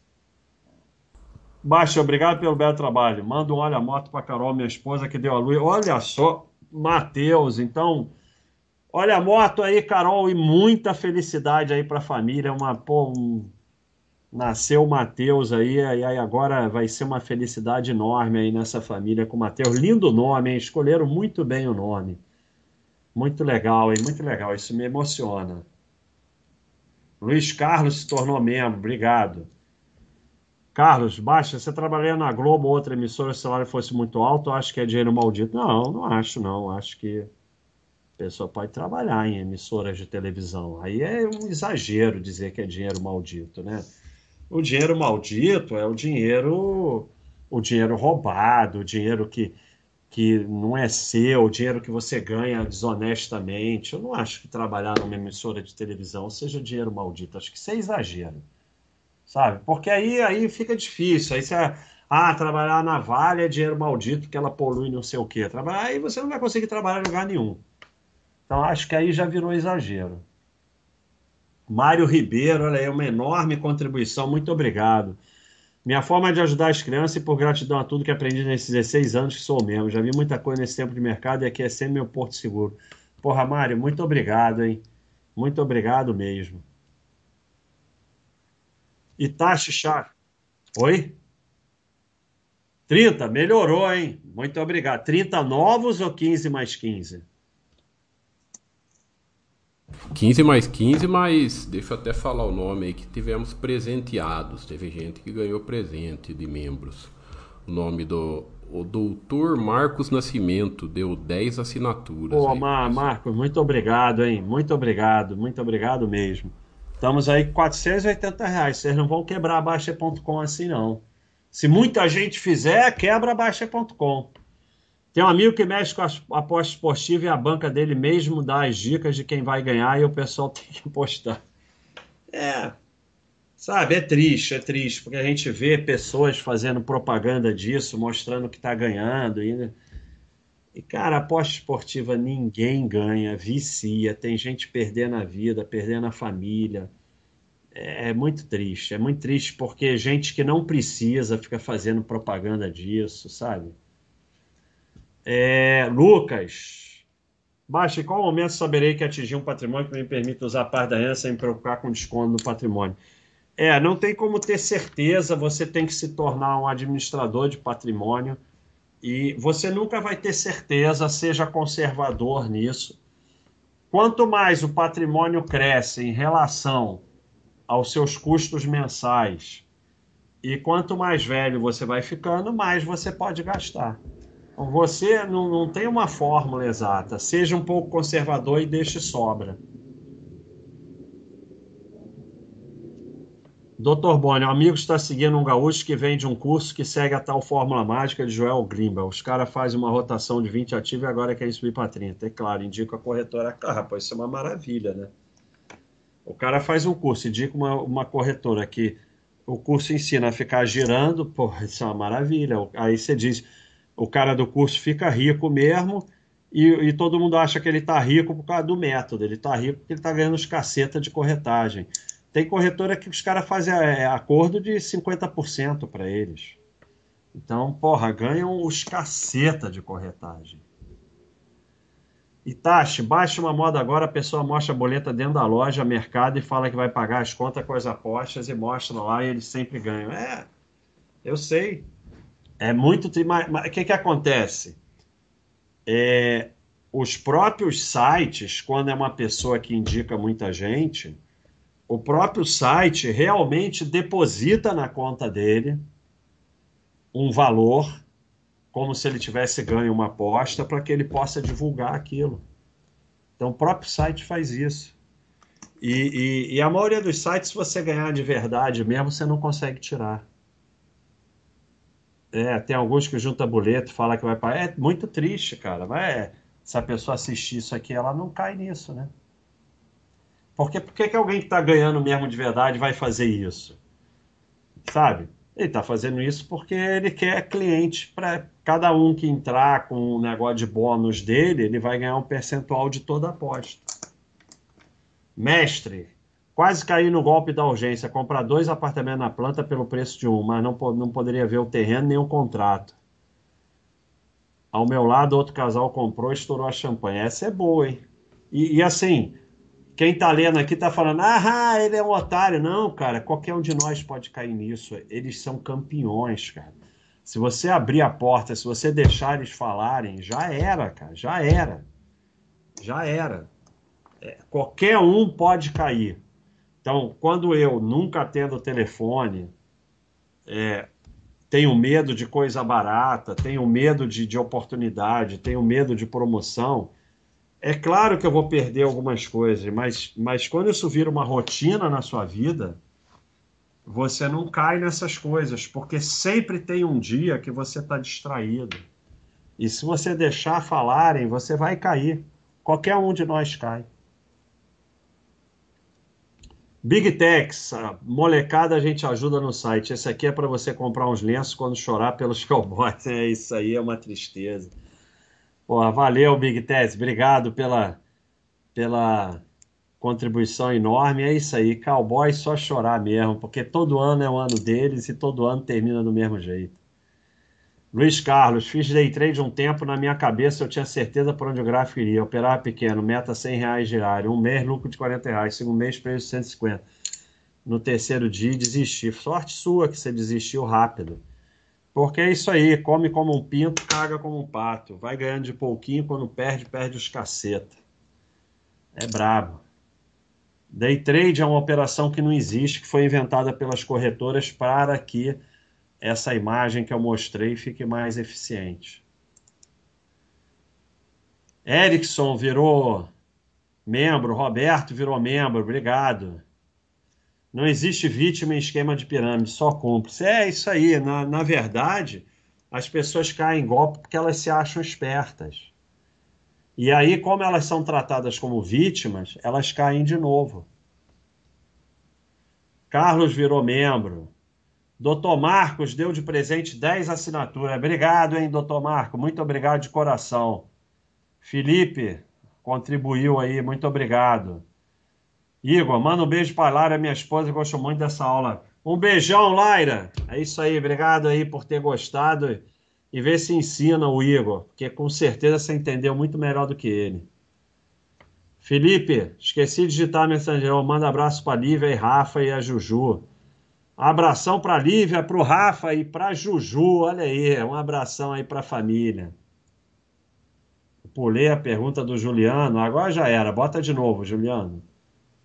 Baixa, obrigado pelo belo trabalho. Manda um olha moto para Carol, minha esposa, que deu a luz. Olha só, Matheus. Então, olha a moto aí, Carol, e muita felicidade aí para a família. Uma, pô, um... Nasceu o Matheus aí, aí agora vai ser uma felicidade enorme aí nessa família com o Matheus. Lindo nome, hein? Escolheram muito bem o nome. Muito legal, hein? Muito legal. Isso me emociona. Luiz Carlos se tornou membro. Obrigado. Carlos, baixa, você trabalhando na Globo ou outra emissora, se o salário fosse muito alto, acho que é dinheiro maldito. Não, não acho, não. Acho que a pessoa pode trabalhar em emissoras de televisão. Aí é um exagero dizer que é dinheiro maldito, né? O dinheiro maldito é o dinheiro, o dinheiro roubado, o dinheiro que, que não é seu, o dinheiro que você ganha desonestamente. Eu não acho que trabalhar numa emissora de televisão seja dinheiro maldito. Acho que isso é exagero sabe? Porque aí, aí fica difícil. Aí você Ah, trabalhar na Vale é dinheiro maldito que ela polui não sei o quê. Trabalhar, aí você não vai conseguir trabalhar em lugar nenhum. Então acho que aí já virou exagero. Mário Ribeiro, olha aí, uma enorme contribuição, muito obrigado. Minha forma de ajudar as crianças e por gratidão a tudo que aprendi nesses 16 anos que sou mesmo. Já vi muita coisa nesse tempo de mercado e aqui é sempre meu porto seguro. Porra, Mário, muito obrigado, hein? Muito obrigado mesmo. Itachi Chá. Oi? 30, melhorou, hein? Muito obrigado. 30 novos ou 15 mais 15? 15 mais 15, mas deixa eu até falar o nome aí que tivemos presenteados. Teve gente que ganhou presente de membros. O nome do o doutor Marcos Nascimento deu 10 assinaturas. Pô, Mar Marcos, muito obrigado, hein? Muito obrigado, muito obrigado mesmo. Estamos aí com 480 reais. Vocês não vão quebrar a Baixa.com assim, não. Se muita gente fizer, quebra a Baixa.com. Tem um amigo que mexe com a aposta esportiva e a banca dele mesmo dá as dicas de quem vai ganhar e o pessoal tem que apostar. É, sabe, é triste, é triste, porque a gente vê pessoas fazendo propaganda disso, mostrando que está ganhando. E, e, cara, aposta esportiva ninguém ganha, vicia, tem gente perdendo a vida, perdendo a família. É, é muito triste, é muito triste porque gente que não precisa fica fazendo propaganda disso, sabe? É, Lucas, Baixa, em qual momento saberei que atingi um patrimônio que me permite usar parte da renda sem me preocupar com desconto no patrimônio? É, não tem como ter certeza, você tem que se tornar um administrador de patrimônio e você nunca vai ter certeza, seja conservador nisso. Quanto mais o patrimônio cresce em relação aos seus custos mensais e quanto mais velho você vai ficando, mais você pode gastar. Você não, não tem uma fórmula exata. Seja um pouco conservador e deixe sobra. Doutor Boni, um amigo está seguindo um gaúcho que vende um curso que segue a tal fórmula mágica de Joel Grimba. Os caras fazem uma rotação de 20 ativos e agora querem subir para 30. É claro, indica a corretora. Ah, pô, isso é uma maravilha, né? O cara faz um curso, indica uma, uma corretora que o curso ensina a ficar girando, pô, isso é uma maravilha. Aí você diz, o cara do curso fica rico mesmo e, e todo mundo acha que ele está rico por causa do método. Ele está rico porque ele está ganhando os caceta de corretagem. Tem corretora que os caras fazem é, acordo de 50% para eles. Então, porra, ganham os caceta de corretagem. Itachi, baixa uma moda agora, a pessoa mostra a boleta dentro da loja, mercado, e fala que vai pagar as contas com as apostas e mostra lá e eles sempre ganham. É, eu sei. É muito. O que, que acontece? É, os próprios sites, quando é uma pessoa que indica muita gente, o próprio site realmente deposita na conta dele um valor, como se ele tivesse ganho uma aposta, para que ele possa divulgar aquilo. Então, o próprio site faz isso. E, e, e a maioria dos sites, se você ganhar de verdade mesmo, você não consegue tirar. É, tem alguns que junta boleto, fala que vai pagar. É muito triste, cara. Mas se a pessoa assistir isso aqui, ela não cai nisso, né? Porque por que, alguém que está ganhando mesmo de verdade vai fazer isso? Sabe? Ele está fazendo isso porque ele quer cliente para cada um que entrar com um negócio de bônus dele, ele vai ganhar um percentual de toda a aposta. Mestre, Quase caí no golpe da urgência, comprar dois apartamentos na planta pelo preço de um, mas não, não poderia ver o terreno nem o contrato. Ao meu lado, outro casal comprou e estourou a champanhe. Essa é boa, hein? E, e assim, quem tá lendo aqui tá falando, ah, ele é um otário. Não, cara, qualquer um de nós pode cair nisso. Eles são campeões, cara. Se você abrir a porta, se você deixar eles falarem, já era, cara, já era. Já era. É, qualquer um pode cair. Então, quando eu nunca atendo o telefone, é, tenho medo de coisa barata, tenho medo de, de oportunidade, tenho medo de promoção, é claro que eu vou perder algumas coisas, mas, mas quando isso vira uma rotina na sua vida, você não cai nessas coisas, porque sempre tem um dia que você está distraído. E se você deixar falarem, você vai cair. Qualquer um de nós cai. Big Tex, molecada a gente ajuda no site. Esse aqui é para você comprar uns lenços quando chorar pelos cowboys. É isso aí, é uma tristeza. Pô, valeu, Big Tex. Obrigado pela, pela contribuição enorme. É isso aí, cowboy só chorar mesmo, porque todo ano é o ano deles e todo ano termina do mesmo jeito. Luiz Carlos, fiz day trade um tempo, na minha cabeça eu tinha certeza por onde o gráfico iria. Operar pequeno, meta 100 reais diário. Um mês, lucro de 40 reais. Segundo mês, preço de 150. No terceiro dia, desisti. Sorte sua que você desistiu rápido. Porque é isso aí, come como um pinto, caga como um pato. Vai ganhando de pouquinho, quando perde, perde os caceta. É brabo. Day trade é uma operação que não existe, que foi inventada pelas corretoras para que essa imagem que eu mostrei fique mais eficiente. Erickson virou membro, Roberto virou membro, obrigado. Não existe vítima em esquema de pirâmide, só cúmplice. É isso aí. Na, na verdade, as pessoas caem em golpe porque elas se acham espertas. E aí, como elas são tratadas como vítimas, elas caem de novo. Carlos virou membro. Doutor Marcos deu de presente 10 assinaturas. Obrigado, hein, doutor Marco. Muito obrigado de coração. Felipe contribuiu aí, muito obrigado. Igor, manda um beijo para Laira, minha esposa, gostou muito dessa aula. Um beijão, Laira. É isso aí, obrigado aí por ter gostado e ver se ensina o Igor, porque com certeza você entendeu muito melhor do que ele. Felipe, esqueci de digitar a mensagem. Manda abraço para Lívia e Rafa e a Juju. Abração para Lívia, para o Rafa e para Juju. Olha aí, um abração aí para a família. Pulei a pergunta do Juliano. Agora já era. Bota de novo, Juliano.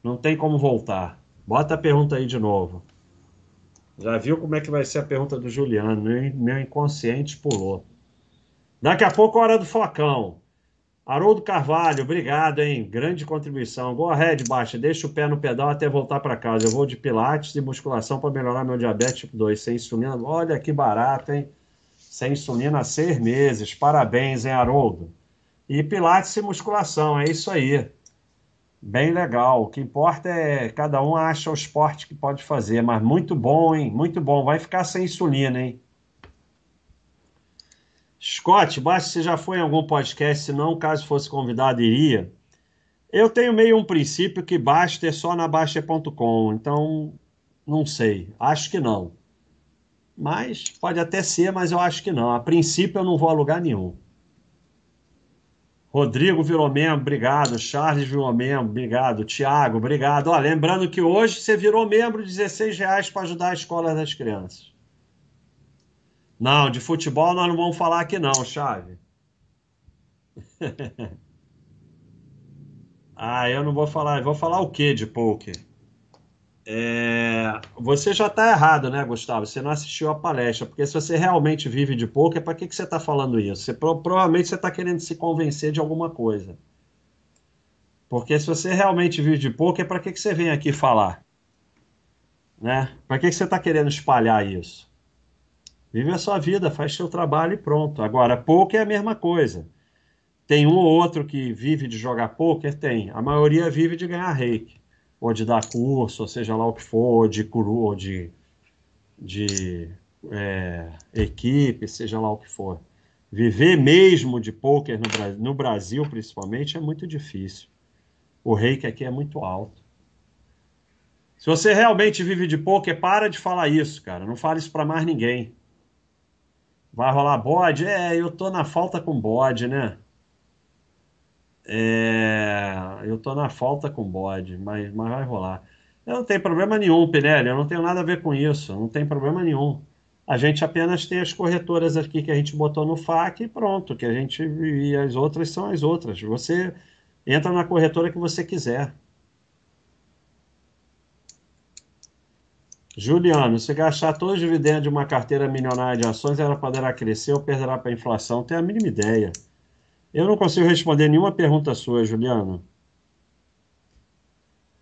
Não tem como voltar. Bota a pergunta aí de novo. Já viu como é que vai ser a pergunta do Juliano? Meu inconsciente pulou. Daqui a pouco, hora do focão. Haroldo Carvalho, obrigado, hein? Grande contribuição. Go ahead, baixa. Deixa o pé no pedal até voltar para casa. Eu vou de pilates e musculação para melhorar meu diabetes tipo 2. Sem insulina. Olha que barato, hein? Sem insulina há seis meses. Parabéns, hein, Haroldo? E pilates e musculação, é isso aí. Bem legal. O que importa é cada um acha o esporte que pode fazer. Mas muito bom, hein? Muito bom. Vai ficar sem insulina, hein? Scott, basta você já foi em algum podcast, se não, caso fosse convidado, iria. Eu tenho meio um princípio que basta é só na Baixa.com, então não sei, acho que não. Mas pode até ser, mas eu acho que não. A princípio eu não vou a lugar nenhum. Rodrigo virou membro, obrigado. Charles virou membro, obrigado. Tiago, obrigado. Ó, lembrando que hoje você virou membro, 16 reais para ajudar a escola das crianças. Não, de futebol nós não vamos falar aqui não, Chave. ah, eu não vou falar. Vou falar o que de poker? É... Você já está errado, né, Gustavo? Você não assistiu a palestra, porque se você realmente vive de poker, para que, que você está falando isso? Você, provavelmente você está querendo se convencer de alguma coisa. Porque se você realmente vive de poker, para que, que você vem aqui falar? Né? Para que, que você está querendo espalhar isso? Vive a sua vida, faz seu trabalho e pronto. Agora, poker é a mesma coisa. Tem um ou outro que vive de jogar poker? Tem. A maioria vive de ganhar reiki. Ou de dar curso, ou seja lá o que for, ou de curu, ou de, de é, equipe, seja lá o que for. Viver mesmo de poker no, no Brasil, principalmente, é muito difícil. O reiki aqui é muito alto. Se você realmente vive de poker, para de falar isso, cara. Não fale isso para mais ninguém. Vai rolar bode? É, eu tô na falta com bode, né? É, eu tô na falta com bode, mas, mas vai rolar. Eu não tenho problema nenhum, Pinelli, eu não tenho nada a ver com isso, não tem problema nenhum. A gente apenas tem as corretoras aqui que a gente botou no FAQ e pronto, que a gente e as outras são as outras. Você entra na corretora que você quiser. Juliano, se gastar todos os dividendos de uma carteira milionária de ações, ela poderá crescer ou perderá para a inflação? Tenho a mínima ideia. Eu não consigo responder nenhuma pergunta sua, Juliano.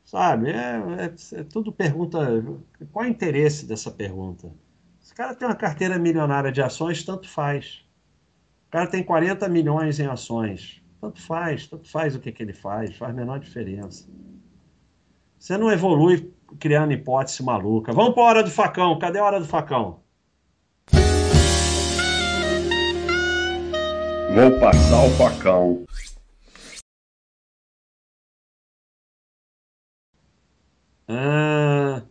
Sabe, é, é, é tudo pergunta. Qual é o interesse dessa pergunta? Se o cara tem uma carteira milionária de ações, tanto faz. O cara tem 40 milhões em ações. Tanto faz, tanto faz o que, que ele faz, faz menor diferença. Você não evolui criando hipótese maluca. Vamos para a hora do facão. Cadê a hora do facão? Vou passar o facão. Ah,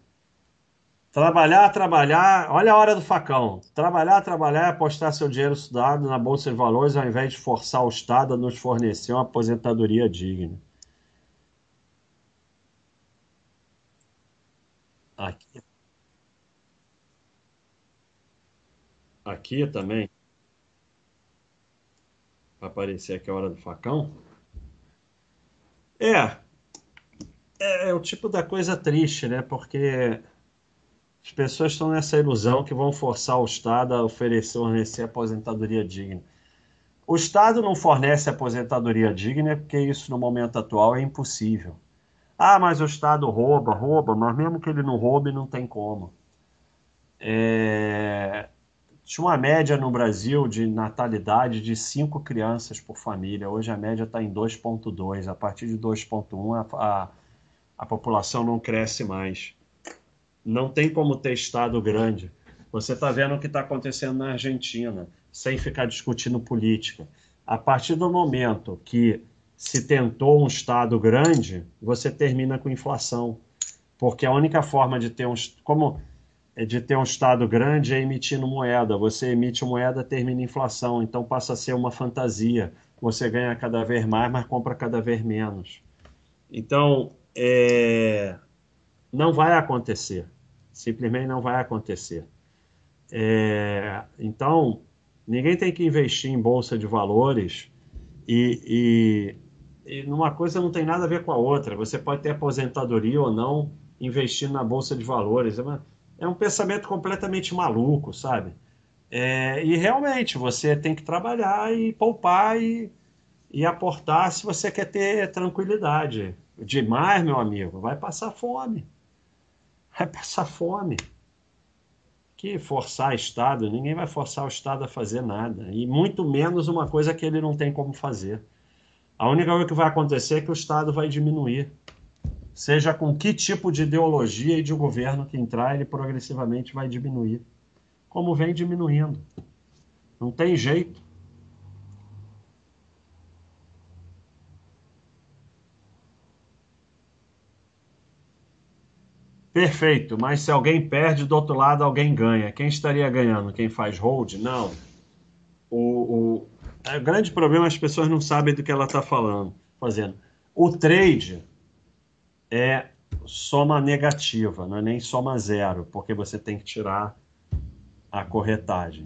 trabalhar, trabalhar. Olha a hora do facão. Trabalhar, trabalhar é apostar seu dinheiro estudado na Bolsa de Valores ao invés de forçar o Estado a nos fornecer uma aposentadoria digna. Aqui. Aqui também. Vai aparecer aqui a hora do facão. É, é, é o tipo da coisa triste, né? Porque as pessoas estão nessa ilusão que vão forçar o Estado a oferecer, fornecer aposentadoria digna. O Estado não fornece aposentadoria digna porque isso no momento atual é impossível. Ah, mas o Estado rouba, rouba, mas mesmo que ele não roube, não tem como. É... Tinha uma média no Brasil de natalidade de cinco crianças por família. Hoje a média está em 2,2. A partir de 2,1 a, a, a população não cresce mais. Não tem como ter Estado grande. Você está vendo o que está acontecendo na Argentina, sem ficar discutindo política. A partir do momento que se tentou um Estado grande, você termina com inflação. Porque a única forma de ter um. Como é de ter um Estado grande é emitindo moeda. Você emite moeda, termina inflação. Então passa a ser uma fantasia. Você ganha cada vez mais, mas compra cada vez menos. Então, é... não vai acontecer. Simplesmente não vai acontecer. É... Então, ninguém tem que investir em bolsa de valores e, e e numa coisa não tem nada a ver com a outra. Você pode ter aposentadoria ou não investindo na bolsa de valores. É, uma, é um pensamento completamente maluco, sabe? É, e realmente você tem que trabalhar e poupar e, e aportar se você quer ter tranquilidade. Demais, meu amigo, vai passar fome. Vai passar fome. Que forçar Estado, ninguém vai forçar o Estado a fazer nada. E muito menos uma coisa que ele não tem como fazer. A única coisa que vai acontecer é que o Estado vai diminuir. Seja com que tipo de ideologia e de governo que entrar, ele progressivamente vai diminuir. Como vem diminuindo. Não tem jeito. Perfeito, mas se alguém perde, do outro lado alguém ganha. Quem estaria ganhando? Quem faz hold? Não. O, o, o grande problema é as pessoas não sabem do que ela está falando, fazendo. O trade é soma negativa, não é nem soma zero, porque você tem que tirar a corretagem.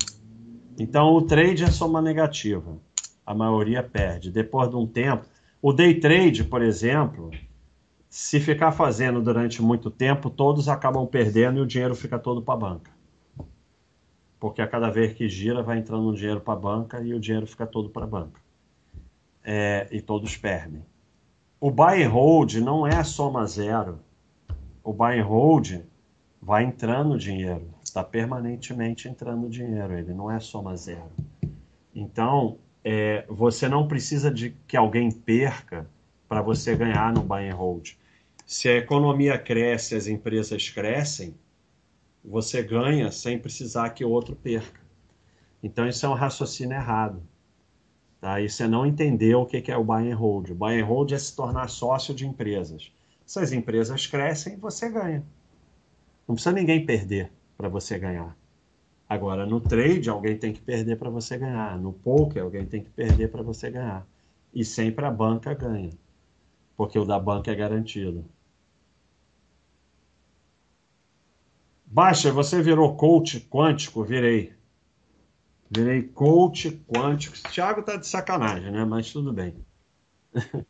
Então o trade é soma negativa. A maioria perde. Depois de um tempo, o day trade, por exemplo, se ficar fazendo durante muito tempo, todos acabam perdendo e o dinheiro fica todo para a banca porque a cada vez que gira vai entrando um dinheiro para a banca e o dinheiro fica todo para a banca. É, e todos perdem. O buy and hold não é soma zero. O buy and hold vai entrando dinheiro, está permanentemente entrando dinheiro, ele não é soma zero. Então, é, você não precisa de que alguém perca para você ganhar no buy and hold. Se a economia cresce, as empresas crescem, você ganha sem precisar que o outro perca. Então isso é um raciocínio errado. Tá? Isso é não entender o que é o buy and hold. O buy and hold é se tornar sócio de empresas. Se as empresas crescem, você ganha. Não precisa ninguém perder para você ganhar. Agora, no trade, alguém tem que perder para você ganhar. No poker, alguém tem que perder para você ganhar. E sempre a banca ganha. Porque o da banca é garantido. Baixa, você virou coach quântico? Virei. Virei coach quântico. Thiago tá de sacanagem, né? Mas tudo bem.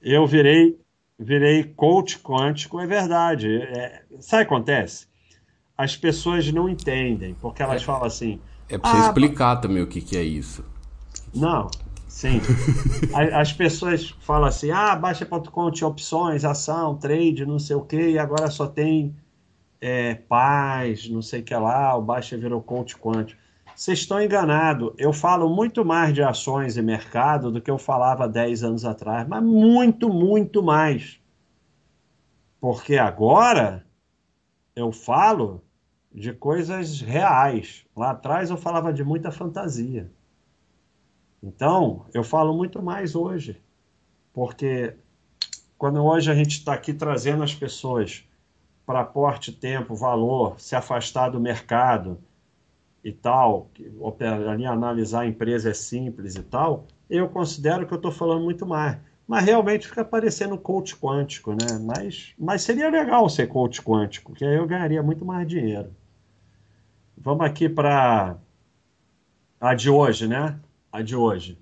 Eu virei, virei coach quântico, é verdade. É, sabe o que acontece? As pessoas não entendem, porque elas é, falam assim. É pra você ah, explicar também o que, que é isso. Não, sim. As pessoas falam assim: ah, baixa.com tinha opções, ação, trade, não sei o quê, e agora só tem é, paz, não sei o que lá, o Baixa virou coach quântico. Vocês estão enganados. Eu falo muito mais de ações e mercado do que eu falava 10 anos atrás, mas muito, muito mais. Porque agora eu falo de coisas reais. Lá atrás eu falava de muita fantasia. Então, eu falo muito mais hoje. Porque quando hoje a gente está aqui trazendo as pessoas para aporte, tempo, valor, se afastar do mercado e tal, ali analisar a empresa é simples e tal, eu considero que eu estou falando muito mais. Mas realmente fica parecendo coach quântico, né? Mas, mas seria legal ser coach quântico, que aí eu ganharia muito mais dinheiro. Vamos aqui para a de hoje, né? A de hoje.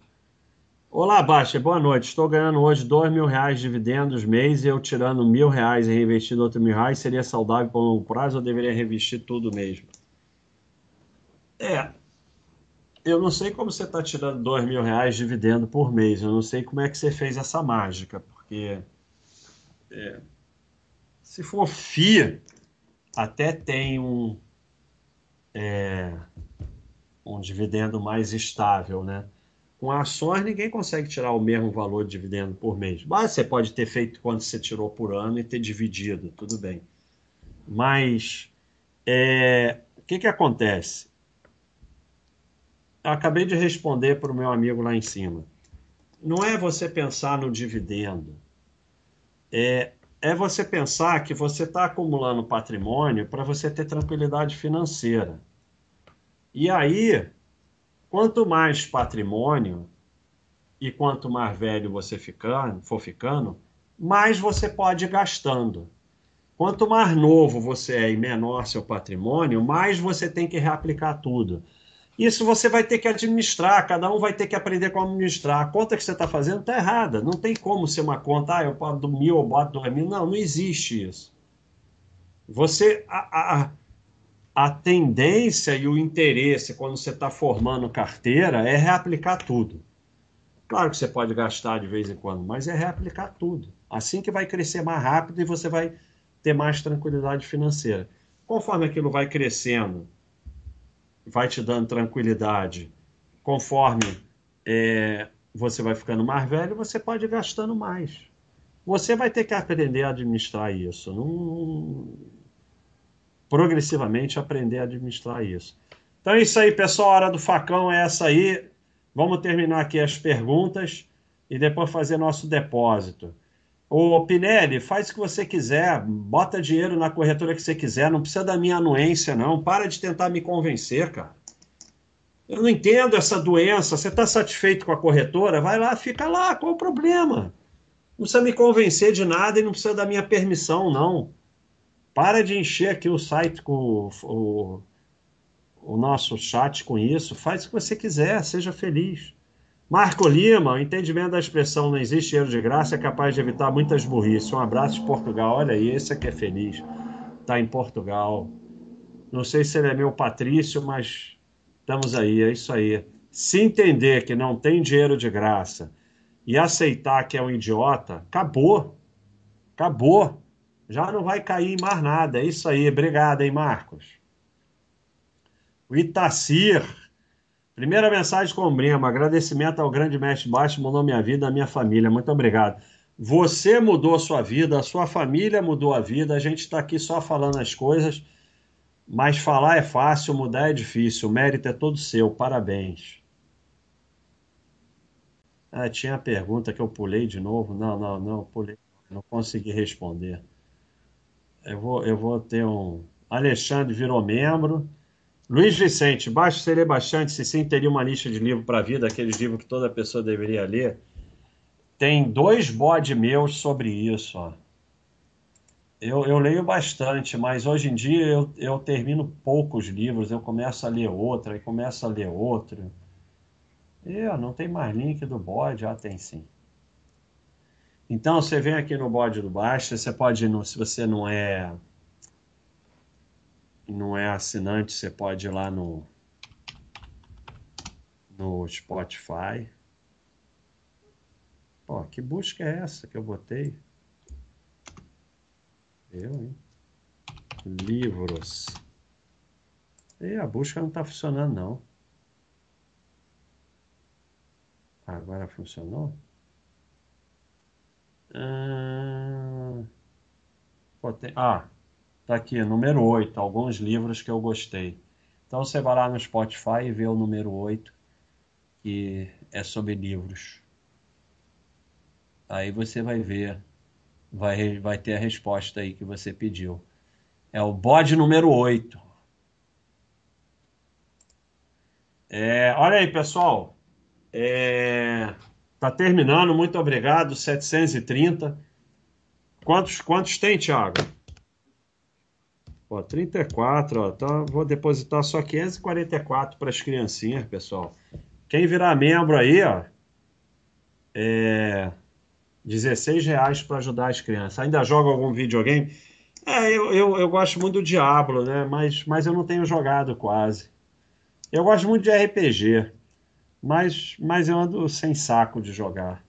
Olá, Baixa, boa noite. Estou ganhando hoje dois mil reais de dividendos mês e eu tirando mil reais e reinvestindo outro mil reais, seria saudável por longo prazo ou deveria reinvestir tudo mesmo? É, eu não sei como você está tirando dois mil reais de dividendo por mês. Eu não sei como é que você fez essa mágica, porque é, se for FIA, até tem um, é, um dividendo mais estável, né? Com ações, ninguém consegue tirar o mesmo valor de dividendo por mês. Mas você pode ter feito quanto você tirou por ano e ter dividido, tudo bem. Mas é, o que, que acontece? acabei de responder para o meu amigo lá em cima. Não é você pensar no dividendo. É, é você pensar que você está acumulando patrimônio para você ter tranquilidade financeira. E aí, quanto mais patrimônio e quanto mais velho você ficando, for ficando, mais você pode ir gastando. Quanto mais novo você é e menor seu patrimônio, mais você tem que reaplicar tudo. Isso você vai ter que administrar, cada um vai ter que aprender como administrar. A conta que você está fazendo está errada. Não tem como ser uma conta, ah, eu boto do mil, eu boto dois mil. Não, não existe isso. Você, a, a, a tendência e o interesse quando você está formando carteira é reaplicar tudo. Claro que você pode gastar de vez em quando, mas é reaplicar tudo. Assim que vai crescer mais rápido e você vai ter mais tranquilidade financeira. Conforme aquilo vai crescendo, vai te dando tranquilidade. Conforme é, você vai ficando mais velho, você pode ir gastando mais. Você vai ter que aprender a administrar isso. Não... Progressivamente aprender a administrar isso. Então é isso aí, pessoal. A hora do facão é essa aí. Vamos terminar aqui as perguntas e depois fazer nosso depósito. Ô Pinelli, faz o que você quiser, bota dinheiro na corretora que você quiser, não precisa da minha anuência, não. Para de tentar me convencer, cara. Eu não entendo essa doença. Você está satisfeito com a corretora? Vai lá, fica lá, qual o problema? Não precisa me convencer de nada e não precisa da minha permissão, não. Para de encher aqui o site com o, o, o nosso chat com isso. Faz o que você quiser, seja feliz. Marco Lima, o entendimento da expressão não existe dinheiro de graça é capaz de evitar muitas burrices. Um abraço de Portugal. Olha aí, esse aqui é feliz. Está em Portugal. Não sei se ele é meu Patrício, mas estamos aí, é isso aí. Se entender que não tem dinheiro de graça e aceitar que é um idiota, acabou. Acabou. Já não vai cair em mais nada. É isso aí. Obrigado, hein, Marcos. O Itacir Primeira mensagem com o Brema. Agradecimento ao grande mestre Baixo, mudou minha vida, a minha família. Muito obrigado. Você mudou a sua vida, a sua família mudou a vida. A gente está aqui só falando as coisas, mas falar é fácil, mudar é difícil. O mérito é todo seu. Parabéns. Ah, tinha a pergunta que eu pulei de novo. Não, não, não, pulei. Não consegui responder. Eu vou, eu vou ter um. Alexandre virou membro. Luiz Vicente, baixo seria bastante, se sim, teria uma lista de livro para a vida, aqueles livros que toda pessoa deveria ler. Tem dois bodes meus sobre isso. Ó. Eu, eu leio bastante, mas hoje em dia eu, eu termino poucos livros, eu começo a ler outro, aí começo a ler outro. E ó, não tem mais link do bode, ah, tem sim. Então você vem aqui no bode do baixo, você pode, se você não é não é assinante, você pode ir lá no, no Spotify. Pô, que busca é essa que eu botei? Eu, hein? Livros. E a busca não está funcionando, não. Agora funcionou? Ah... tá aqui, número 8, alguns livros que eu gostei. Então você vai lá no Spotify e vê o número 8, que é sobre livros. Aí você vai ver, vai, vai ter a resposta aí que você pediu. É o bode número 8. É, olha aí, pessoal. É, tá terminando, muito obrigado. 730. Quantos, quantos tem, Thiago? Ó, 34, ó. Então, vou depositar só 544 para as criancinhas, pessoal. Quem virar membro aí, ó, é 16 reais para ajudar as crianças. Ainda joga algum videogame? É, eu, eu, eu gosto muito do Diablo, né? Mas, mas eu não tenho jogado quase. Eu gosto muito de RPG, mas, mas eu ando sem saco de jogar.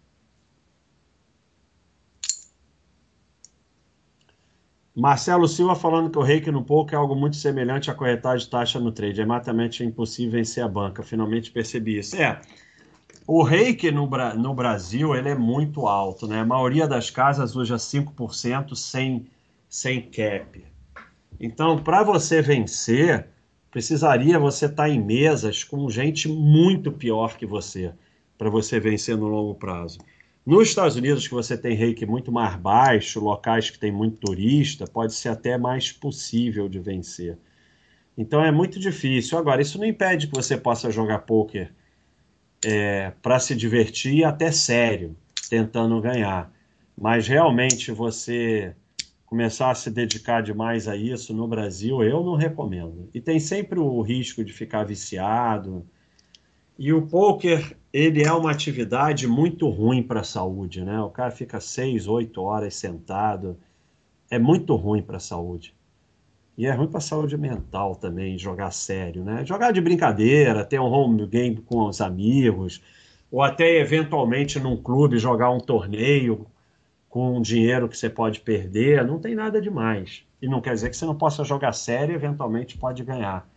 Marcelo Silva falando que o reiki no pouco é algo muito semelhante à corretagem de taxa no trade. É matamente impossível vencer a banca. Finalmente percebi isso. É, o reiki no, no Brasil ele é muito alto, né? A maioria das casas usa 5% sem, sem cap. Então, para você vencer, precisaria você estar tá em mesas com gente muito pior que você, para você vencer no longo prazo. Nos Estados Unidos, que você tem reiki muito mais baixo, locais que tem muito turista, pode ser até mais possível de vencer. Então é muito difícil. Agora, isso não impede que você possa jogar poker é, para se divertir até sério, tentando ganhar. Mas realmente você começar a se dedicar demais a isso no Brasil, eu não recomendo. E tem sempre o risco de ficar viciado. E o poker, ele é uma atividade muito ruim para a saúde, né? O cara fica seis, oito horas sentado. É muito ruim para a saúde. E é ruim para a saúde mental também, jogar sério, né? Jogar de brincadeira, ter um home game com os amigos, ou até eventualmente num clube jogar um torneio com dinheiro que você pode perder, não tem nada demais. E não quer dizer que você não possa jogar sério e eventualmente pode ganhar.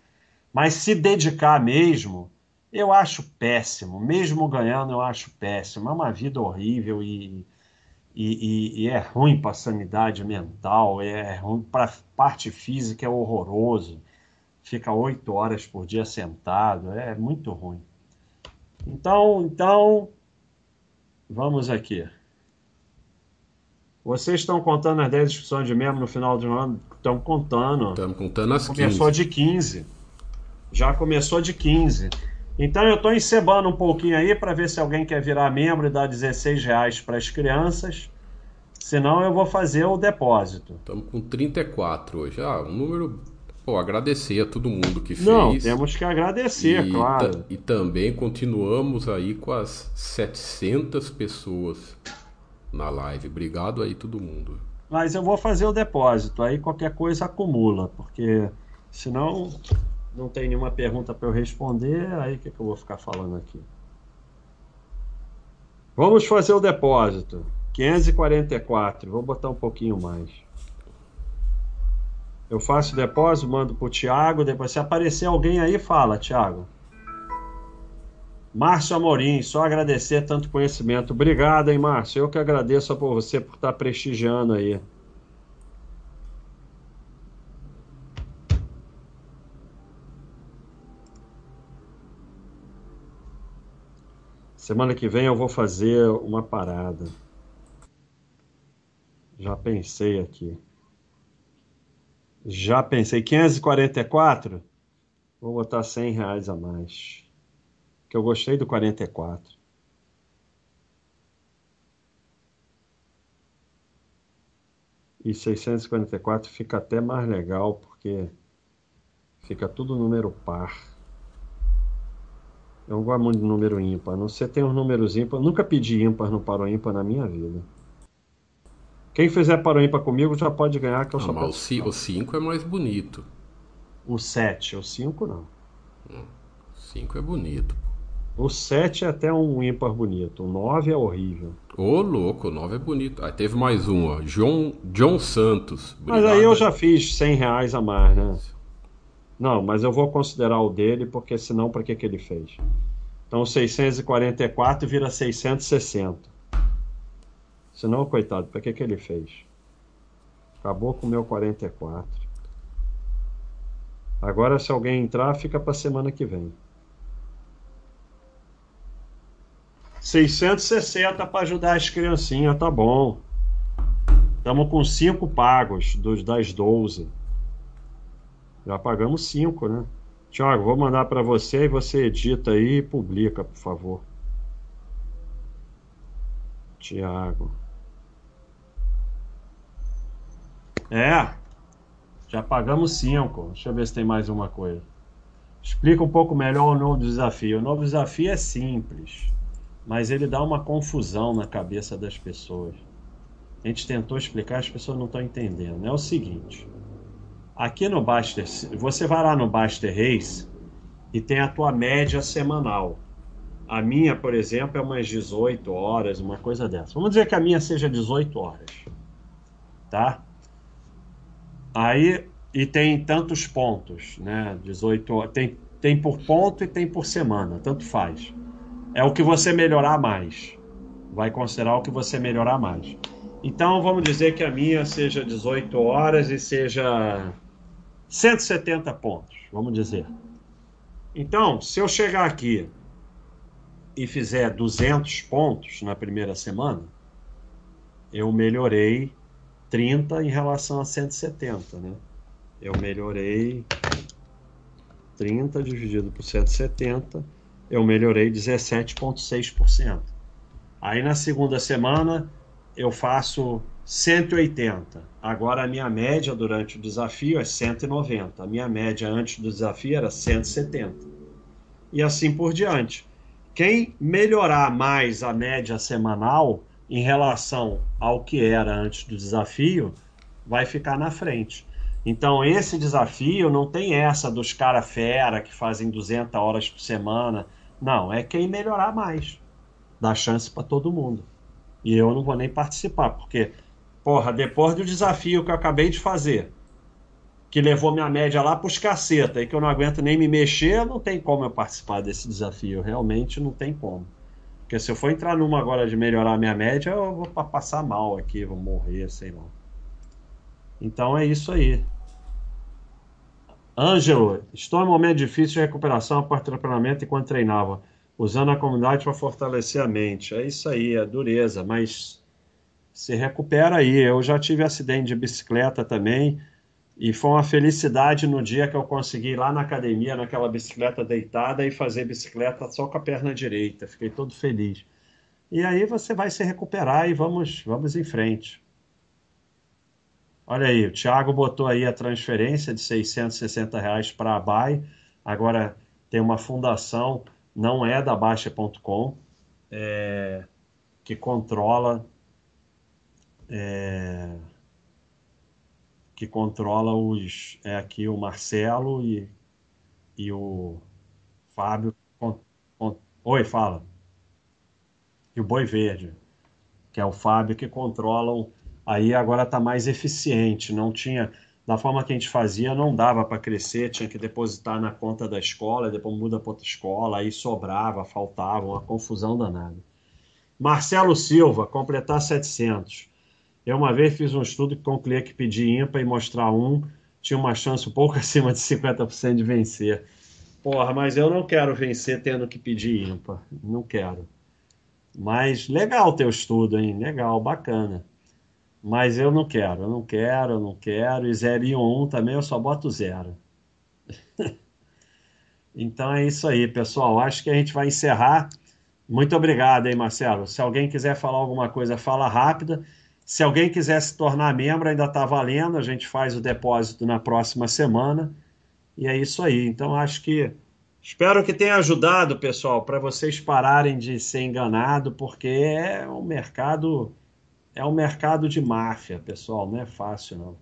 Mas se dedicar mesmo, eu acho péssimo. Mesmo ganhando, eu acho péssimo. É uma vida horrível e, e, e, e é ruim para a sanidade mental, é ruim para a parte física, é horroroso. Fica oito horas por dia sentado, é muito ruim. Então, então, vamos aqui. Vocês estão contando as 10 inscrições de membro no final do ano? Estão contando. Estamos contando as 15. Começou de 15. Já começou de 15. Então eu estou encebando um pouquinho aí para ver se alguém quer virar membro e dar 16 reais para as crianças. Senão eu vou fazer o depósito. Estamos com 34 hoje. Ah, um número. Pô, agradecer a todo mundo que fez. Não, temos que agradecer, e claro. E também continuamos aí com as 700 pessoas na live. Obrigado aí todo mundo. Mas eu vou fazer o depósito, aí qualquer coisa acumula, porque senão não tem nenhuma pergunta para eu responder, aí o que, que eu vou ficar falando aqui? Vamos fazer o depósito. 544, vou botar um pouquinho mais. Eu faço o depósito, mando para o Thiago, depois se aparecer alguém aí, fala, Thiago. Márcio Amorim, só agradecer tanto conhecimento. Obrigado, hein, Márcio? Eu que agradeço por você por estar prestigiando aí. Semana que vem eu vou fazer uma parada. Já pensei aqui. Já pensei. 544? Vou botar 100 reais a mais que eu gostei do 44. E 644 fica até mais legal porque fica tudo número par. Eu não gosto muito de número ímpar. Não sei, tem uns números ímpar. Nunca pedi ímpar no paro ímpar na minha vida. Quem fizer paro ímpar comigo já pode ganhar, que eu não, só mas O 5 é mais bonito. O 7, o 5 não. O 5 é bonito. O 7 é até um ímpar bonito. O 9 é horrível. Ô, louco, o 9 é bonito. Aí teve mais um, ó. John, John Santos. Obrigado. Mas aí eu já fiz 100 reais a mais, né? Não, mas eu vou considerar o dele, porque senão, para que, que ele fez? Então, 644 vira 660. Senão, coitado, para que, que ele fez? Acabou com o meu 44. Agora, se alguém entrar, fica para semana que vem. 660 para ajudar as criancinhas, tá bom. Estamos com 5 pagos dos das 12. Já pagamos 5, né? Tiago, vou mandar para você e você edita aí e publica, por favor. Tiago. É, já pagamos 5. Deixa eu ver se tem mais uma coisa. Explica um pouco melhor o novo desafio. O novo desafio é simples, mas ele dá uma confusão na cabeça das pessoas. A gente tentou explicar, as pessoas não estão entendendo. É o seguinte: aqui no Baster, você vai lá no Baster Race e tem a tua média semanal. A minha, por exemplo, é umas 18 horas, uma coisa dessa. Vamos dizer que a minha seja 18 horas. Tá? Aí, e tem tantos pontos, né? 18 tem, tem por ponto e tem por semana, tanto faz. É o que você melhorar mais. Vai considerar o que você melhorar mais. Então, vamos dizer que a minha seja 18 horas e seja 170 pontos, vamos dizer. Então, se eu chegar aqui e fizer 200 pontos na primeira semana, eu melhorei 30 em relação a 170, né? Eu melhorei 30 dividido por 170, eu melhorei 17,6%. Aí na segunda semana eu faço 180. Agora a minha média durante o desafio é 190. A minha média antes do desafio era 170. E assim por diante. Quem melhorar mais a média semanal em relação ao que era antes do desafio, vai ficar na frente. Então, esse desafio não tem essa dos cara fera que fazem 200 horas por semana. Não, é quem melhorar mais. Dá chance para todo mundo. E eu não vou nem participar, porque, porra, depois do desafio que eu acabei de fazer, que levou minha média lá pros caceta e que eu não aguento nem me mexer, não tem como eu participar desse desafio. Realmente não tem como. Porque se eu for entrar numa agora de melhorar a minha média, eu vou passar mal aqui, vou morrer, sei lá. Então é isso aí. Ângelo, estou em um momento difícil de recuperação após treinamento enquanto treinava, usando a comunidade para fortalecer a mente. É isso aí, é dureza, mas se recupera aí. Eu já tive acidente de bicicleta também e foi uma felicidade no dia que eu consegui ir lá na academia, naquela bicicleta deitada, e fazer bicicleta só com a perna direita. Fiquei todo feliz. E aí você vai se recuperar e vamos, vamos em frente. Olha aí, o Thiago botou aí a transferência de 660 reais para a BAI. Agora tem uma fundação, não é da Baixa.com, é, que controla. É, que controla os. É aqui o Marcelo e, e o Fábio. Con, con, oi, fala. E o Boi Verde, que é o Fábio que controlam. Aí agora está mais eficiente. Não tinha. Da forma que a gente fazia, não dava para crescer, tinha que depositar na conta da escola, depois muda para outra escola, aí sobrava, faltava, uma confusão danada. Marcelo Silva, completar 700. Eu uma vez fiz um estudo que concluía que pedir ímpar e mostrar um tinha uma chance um pouco acima de 50% de vencer. Porra, mas eu não quero vencer tendo que pedir ímpar. Não quero. Mas legal teu estudo, hein? Legal, bacana. Mas eu não quero, eu não quero, eu não quero. E 0 e 1 um também eu só boto zero. então é isso aí, pessoal. Acho que a gente vai encerrar. Muito obrigado, hein, Marcelo. Se alguém quiser falar alguma coisa, fala rápida. Se alguém quiser se tornar membro, ainda está valendo. A gente faz o depósito na próxima semana. E é isso aí. Então, acho que. Espero que tenha ajudado, pessoal, para vocês pararem de ser enganado, porque é um mercado. É um mercado de máfia, pessoal. Não é fácil, não.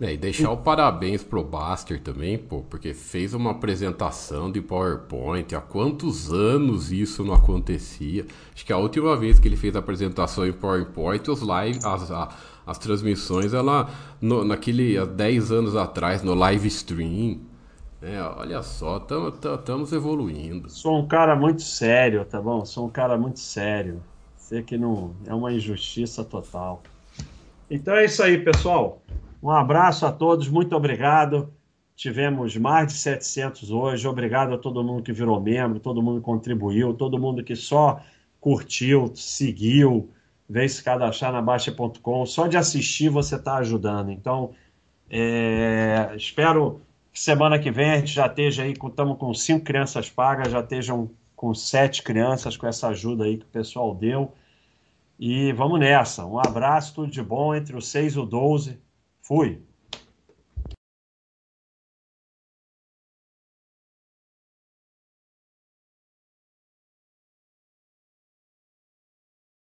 É, e deixar o parabéns pro Baster também, pô, porque fez uma apresentação de PowerPoint. Há quantos anos isso não acontecia? Acho que a última vez que ele fez a apresentação em PowerPoint, os live, as, a, as transmissões, ela no, naquele há 10 anos atrás, no live stream. É, olha só, estamos evoluindo. Sou um cara muito sério, tá bom? Sou um cara muito sério. Que não é uma injustiça total. Então é isso aí, pessoal. Um abraço a todos, muito obrigado. Tivemos mais de 700 hoje. Obrigado a todo mundo que virou membro, todo mundo que contribuiu, todo mundo que só curtiu, seguiu, veio se cadastrar na Baixa.com. Só de assistir você está ajudando. Então, é, espero que semana que vem a gente já esteja aí, estamos com cinco crianças pagas, já estejam com sete crianças com essa ajuda aí que o pessoal deu. E vamos nessa. Um abraço, tudo de bom entre os 6 e o 12. Fui.